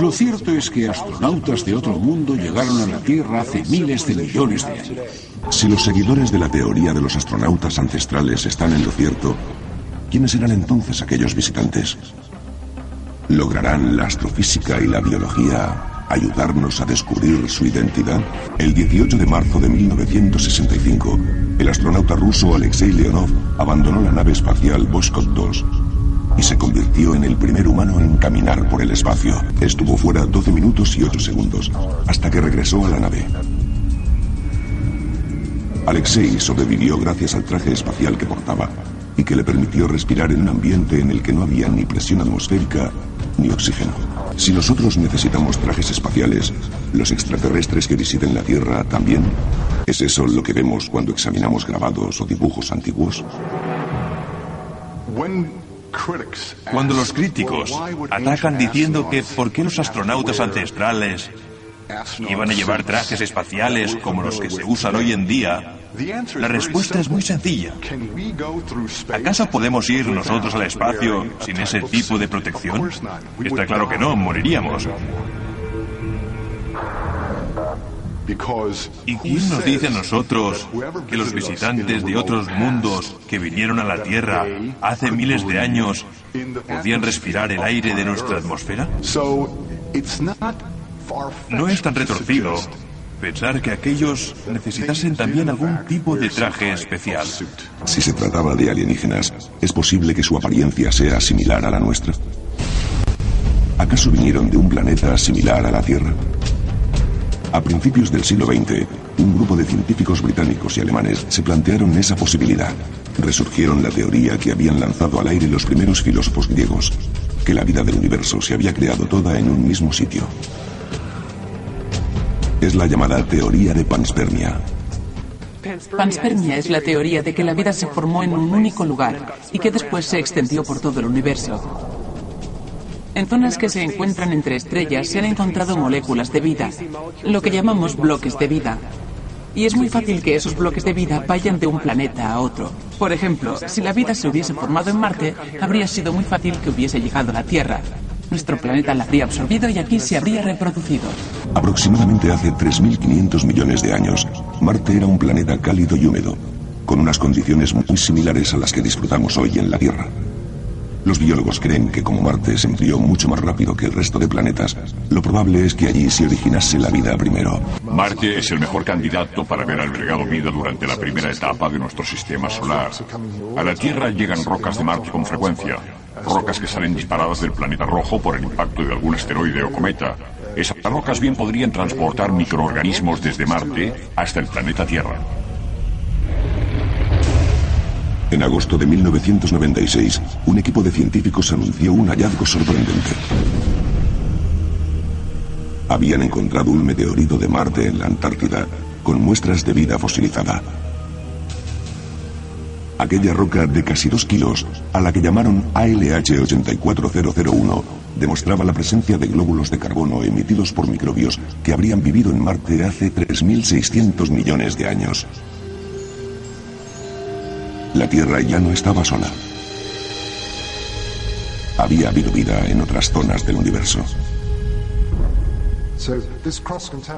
[SPEAKER 17] Lo cierto es que astronautas de otro mundo llegaron a la Tierra hace miles de millones de años.
[SPEAKER 16] Si los seguidores de la teoría de los astronautas ancestrales están en lo cierto, ¿Quiénes serán entonces aquellos visitantes? ¿Lograrán la astrofísica y la biología ayudarnos a descubrir su identidad? El 18 de marzo de 1965, el astronauta ruso Alexei Leonov abandonó la nave espacial Voskhod 2 y se convirtió en el primer humano en caminar por el espacio. Estuvo fuera 12 minutos y 8 segundos, hasta que regresó a la nave. Alexei sobrevivió gracias al traje espacial que portaba y que le permitió respirar en un ambiente en el que no había ni presión atmosférica ni oxígeno. Si nosotros necesitamos trajes espaciales, ¿los extraterrestres que visiten la Tierra también? ¿Es eso lo que vemos cuando examinamos grabados o dibujos antiguos?
[SPEAKER 24] Cuando los críticos atacan diciendo que por qué los astronautas ancestrales iban a llevar trajes espaciales como los que se usan hoy en día, la respuesta es muy sencilla. ¿Acaso podemos ir nosotros al espacio sin ese tipo de protección? Está claro que no, moriríamos. ¿Y quién nos dice a nosotros que los visitantes de otros mundos que vinieron a la Tierra hace miles de años podían respirar el aire de nuestra atmósfera? No es tan retorcido pensar que aquellos necesitasen también algún tipo de traje especial.
[SPEAKER 16] Si se trataba de alienígenas, ¿es posible que su apariencia sea similar a la nuestra? ¿Acaso vinieron de un planeta similar a la Tierra? A principios del siglo XX, un grupo de científicos británicos y alemanes se plantearon esa posibilidad. Resurgieron la teoría que habían lanzado al aire los primeros filósofos griegos, que la vida del universo se había creado toda en un mismo sitio. Es la llamada teoría de panspermia.
[SPEAKER 23] Panspermia es la teoría de que la vida se formó en un único lugar y que después se extendió por todo el universo. En zonas que se encuentran entre estrellas se han encontrado moléculas de vida, lo que llamamos bloques de vida.
[SPEAKER 2] Y es muy fácil que esos bloques de vida vayan de un planeta a otro. Por ejemplo, si la vida se hubiese formado en Marte, habría sido muy fácil que hubiese llegado a la Tierra. Nuestro planeta la habría absorbido y aquí se habría reproducido.
[SPEAKER 16] Aproximadamente hace 3.500 millones de años, Marte era un planeta cálido y húmedo, con unas condiciones muy similares a las que disfrutamos hoy en la Tierra. Los biólogos creen que como Marte se enfrió mucho más rápido que el resto de planetas, lo probable es que allí se originase la vida primero.
[SPEAKER 19] Marte es el mejor candidato para haber albergado vida durante la primera etapa de nuestro sistema solar. A la Tierra llegan rocas de Marte con frecuencia, rocas que salen disparadas del planeta rojo por el impacto de algún asteroide o cometa. Esas rocas bien podrían transportar microorganismos desde Marte hasta el planeta Tierra.
[SPEAKER 16] En agosto de 1996, un equipo de científicos anunció un hallazgo sorprendente. Habían encontrado un meteorito de Marte en la Antártida con muestras de vida fosilizada. Aquella roca de casi dos kilos, a la que llamaron ALH 84001, demostraba la presencia de glóbulos de carbono emitidos por microbios que habrían vivido en Marte hace 3.600 millones de años. La Tierra ya no estaba sola. Había habido vida en otras zonas del universo.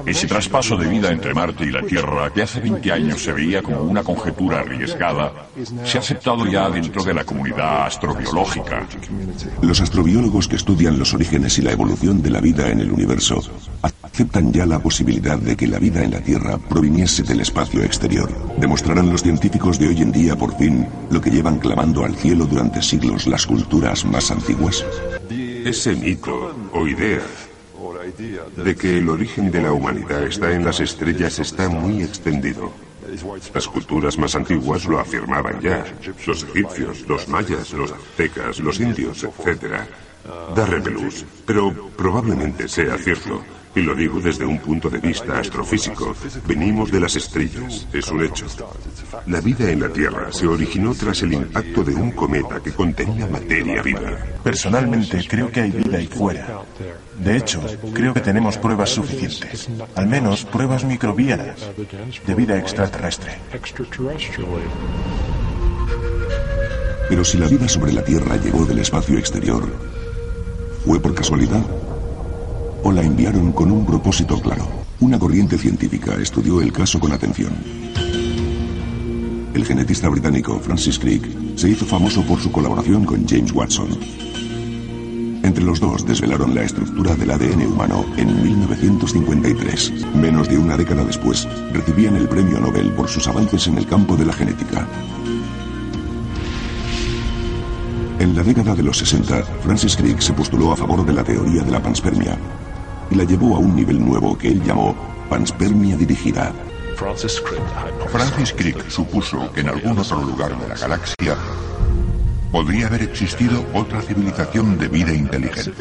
[SPEAKER 19] Ese traspaso de vida entre Marte y la Tierra, que hace 20 años se veía como una conjetura arriesgada, se ha aceptado ya dentro de la comunidad astrobiológica.
[SPEAKER 16] Los astrobiólogos que estudian los orígenes y la evolución de la vida en el universo aceptan ya la posibilidad de que la vida en la Tierra proviniese del espacio exterior. ¿Demostrarán los científicos de hoy en día por fin lo que llevan clamando al cielo durante siglos las culturas más antiguas?
[SPEAKER 25] Ese mito o idea de que el origen de la humanidad está en las estrellas está muy extendido. Las culturas más antiguas lo afirmaban ya. Los egipcios, los mayas, los aztecas, los indios, etc. Da repelús, pero probablemente sea cierto. Y lo digo desde un punto de vista astrofísico. Venimos de las estrellas, es un hecho. La vida en la Tierra se originó tras el impacto de un cometa que contenía materia viva.
[SPEAKER 20] Personalmente creo que hay vida ahí fuera. De hecho, creo que tenemos pruebas suficientes. Al menos pruebas microbianas de vida extraterrestre.
[SPEAKER 16] Pero si la vida sobre la Tierra llegó del espacio exterior, ¿fue por casualidad? ¿O la enviaron con un propósito claro? Una corriente científica estudió el caso con atención. El genetista británico Francis Crick se hizo famoso por su colaboración con James Watson. Entre los dos desvelaron la estructura del ADN humano en 1953. Menos de una década después, recibían el premio Nobel por sus avances en el campo de la genética. En la década de los 60, Francis Crick se postuló a favor de la teoría de la panspermia y la llevó a un nivel nuevo que él llamó panspermia dirigida.
[SPEAKER 27] Francis Crick supuso que en algún otro lugar de la galaxia podría haber existido otra civilización de vida inteligente.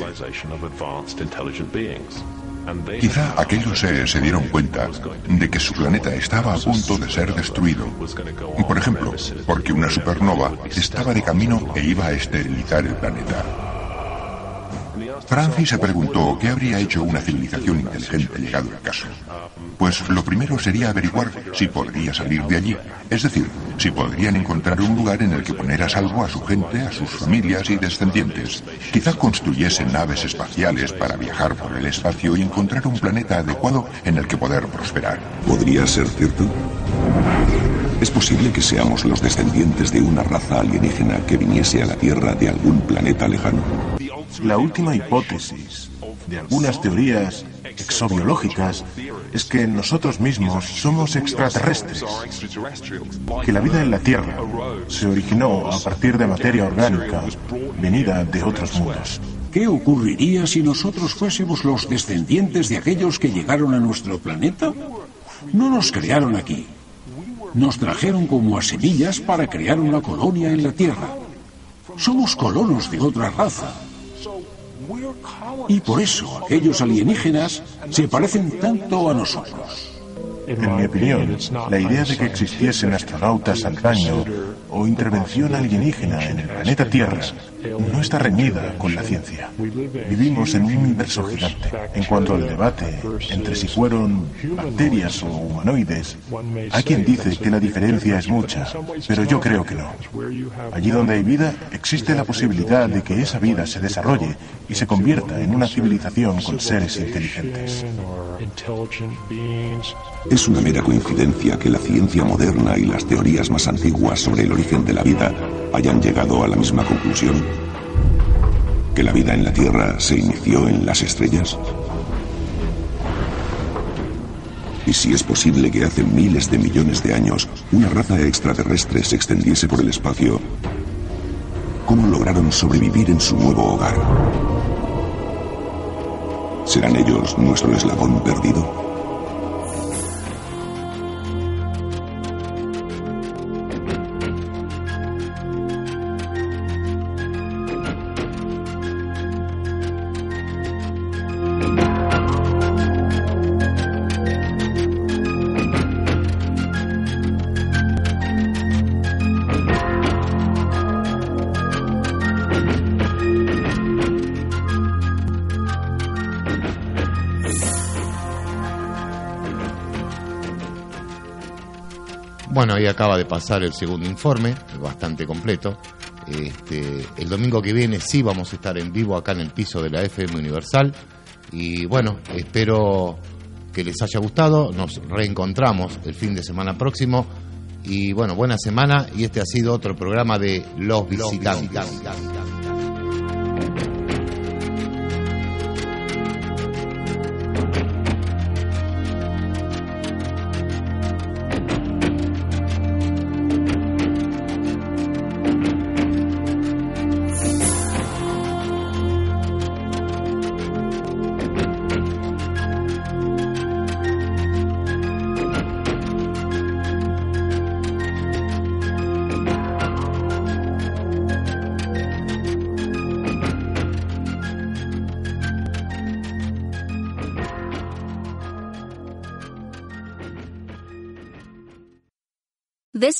[SPEAKER 27] Quizá aquellos seres se dieron cuenta de que su planeta estaba a punto de ser destruido. Por ejemplo, porque una supernova estaba de camino e iba a esterilizar el planeta. Francis se preguntó qué habría hecho una civilización inteligente llegado el caso. Pues lo primero sería averiguar si podría salir de allí, es decir, si podrían encontrar un lugar en el que poner a salvo a su gente, a sus familias y descendientes. Quizá construyesen naves espaciales para viajar por el espacio y encontrar un planeta adecuado en el que poder prosperar.
[SPEAKER 16] ¿Podría ser cierto? ¿Es posible que seamos los descendientes de una raza alienígena que viniese a la Tierra de algún planeta lejano?
[SPEAKER 20] La última hipótesis de algunas teorías exobiológicas es que nosotros mismos somos extraterrestres, que la vida en la Tierra se originó a partir de materia orgánica venida de otros mundos.
[SPEAKER 17] ¿Qué ocurriría si nosotros fuésemos los descendientes de aquellos que llegaron a nuestro planeta? No nos crearon aquí. Nos trajeron como a semillas para crear una colonia en la Tierra. Somos colonos de otra raza. Y por eso aquellos alienígenas se parecen tanto a nosotros.
[SPEAKER 20] En mi opinión, la idea de que existiesen astronautas antaño o intervención alienígena en el planeta Tierra no está reñida con la ciencia. Vivimos en un universo gigante. En cuanto al debate entre si fueron bacterias o humanoides, hay quien dice que la diferencia es mucha, pero yo creo que no. Allí donde hay vida, existe la posibilidad de que esa vida se desarrolle y se convierta en una civilización con seres inteligentes.
[SPEAKER 16] Es una mera coincidencia que la ciencia moderna y las teorías más antiguas sobre el origen de la vida hayan llegado a la misma conclusión? ¿Que la vida en la Tierra se inició en las estrellas? ¿Y si es posible que hace miles de millones de años una raza extraterrestre se extendiese por el espacio? ¿Cómo lograron sobrevivir en su nuevo hogar? ¿Serán ellos nuestro eslabón perdido?
[SPEAKER 4] Acaba de pasar el segundo informe, bastante completo. Este, el domingo que viene sí vamos a estar en vivo acá en el piso de la FM Universal. Y bueno, espero que les haya gustado. Nos reencontramos el fin de semana próximo. Y bueno, buena semana. Y este ha sido otro programa de Los Visitantes.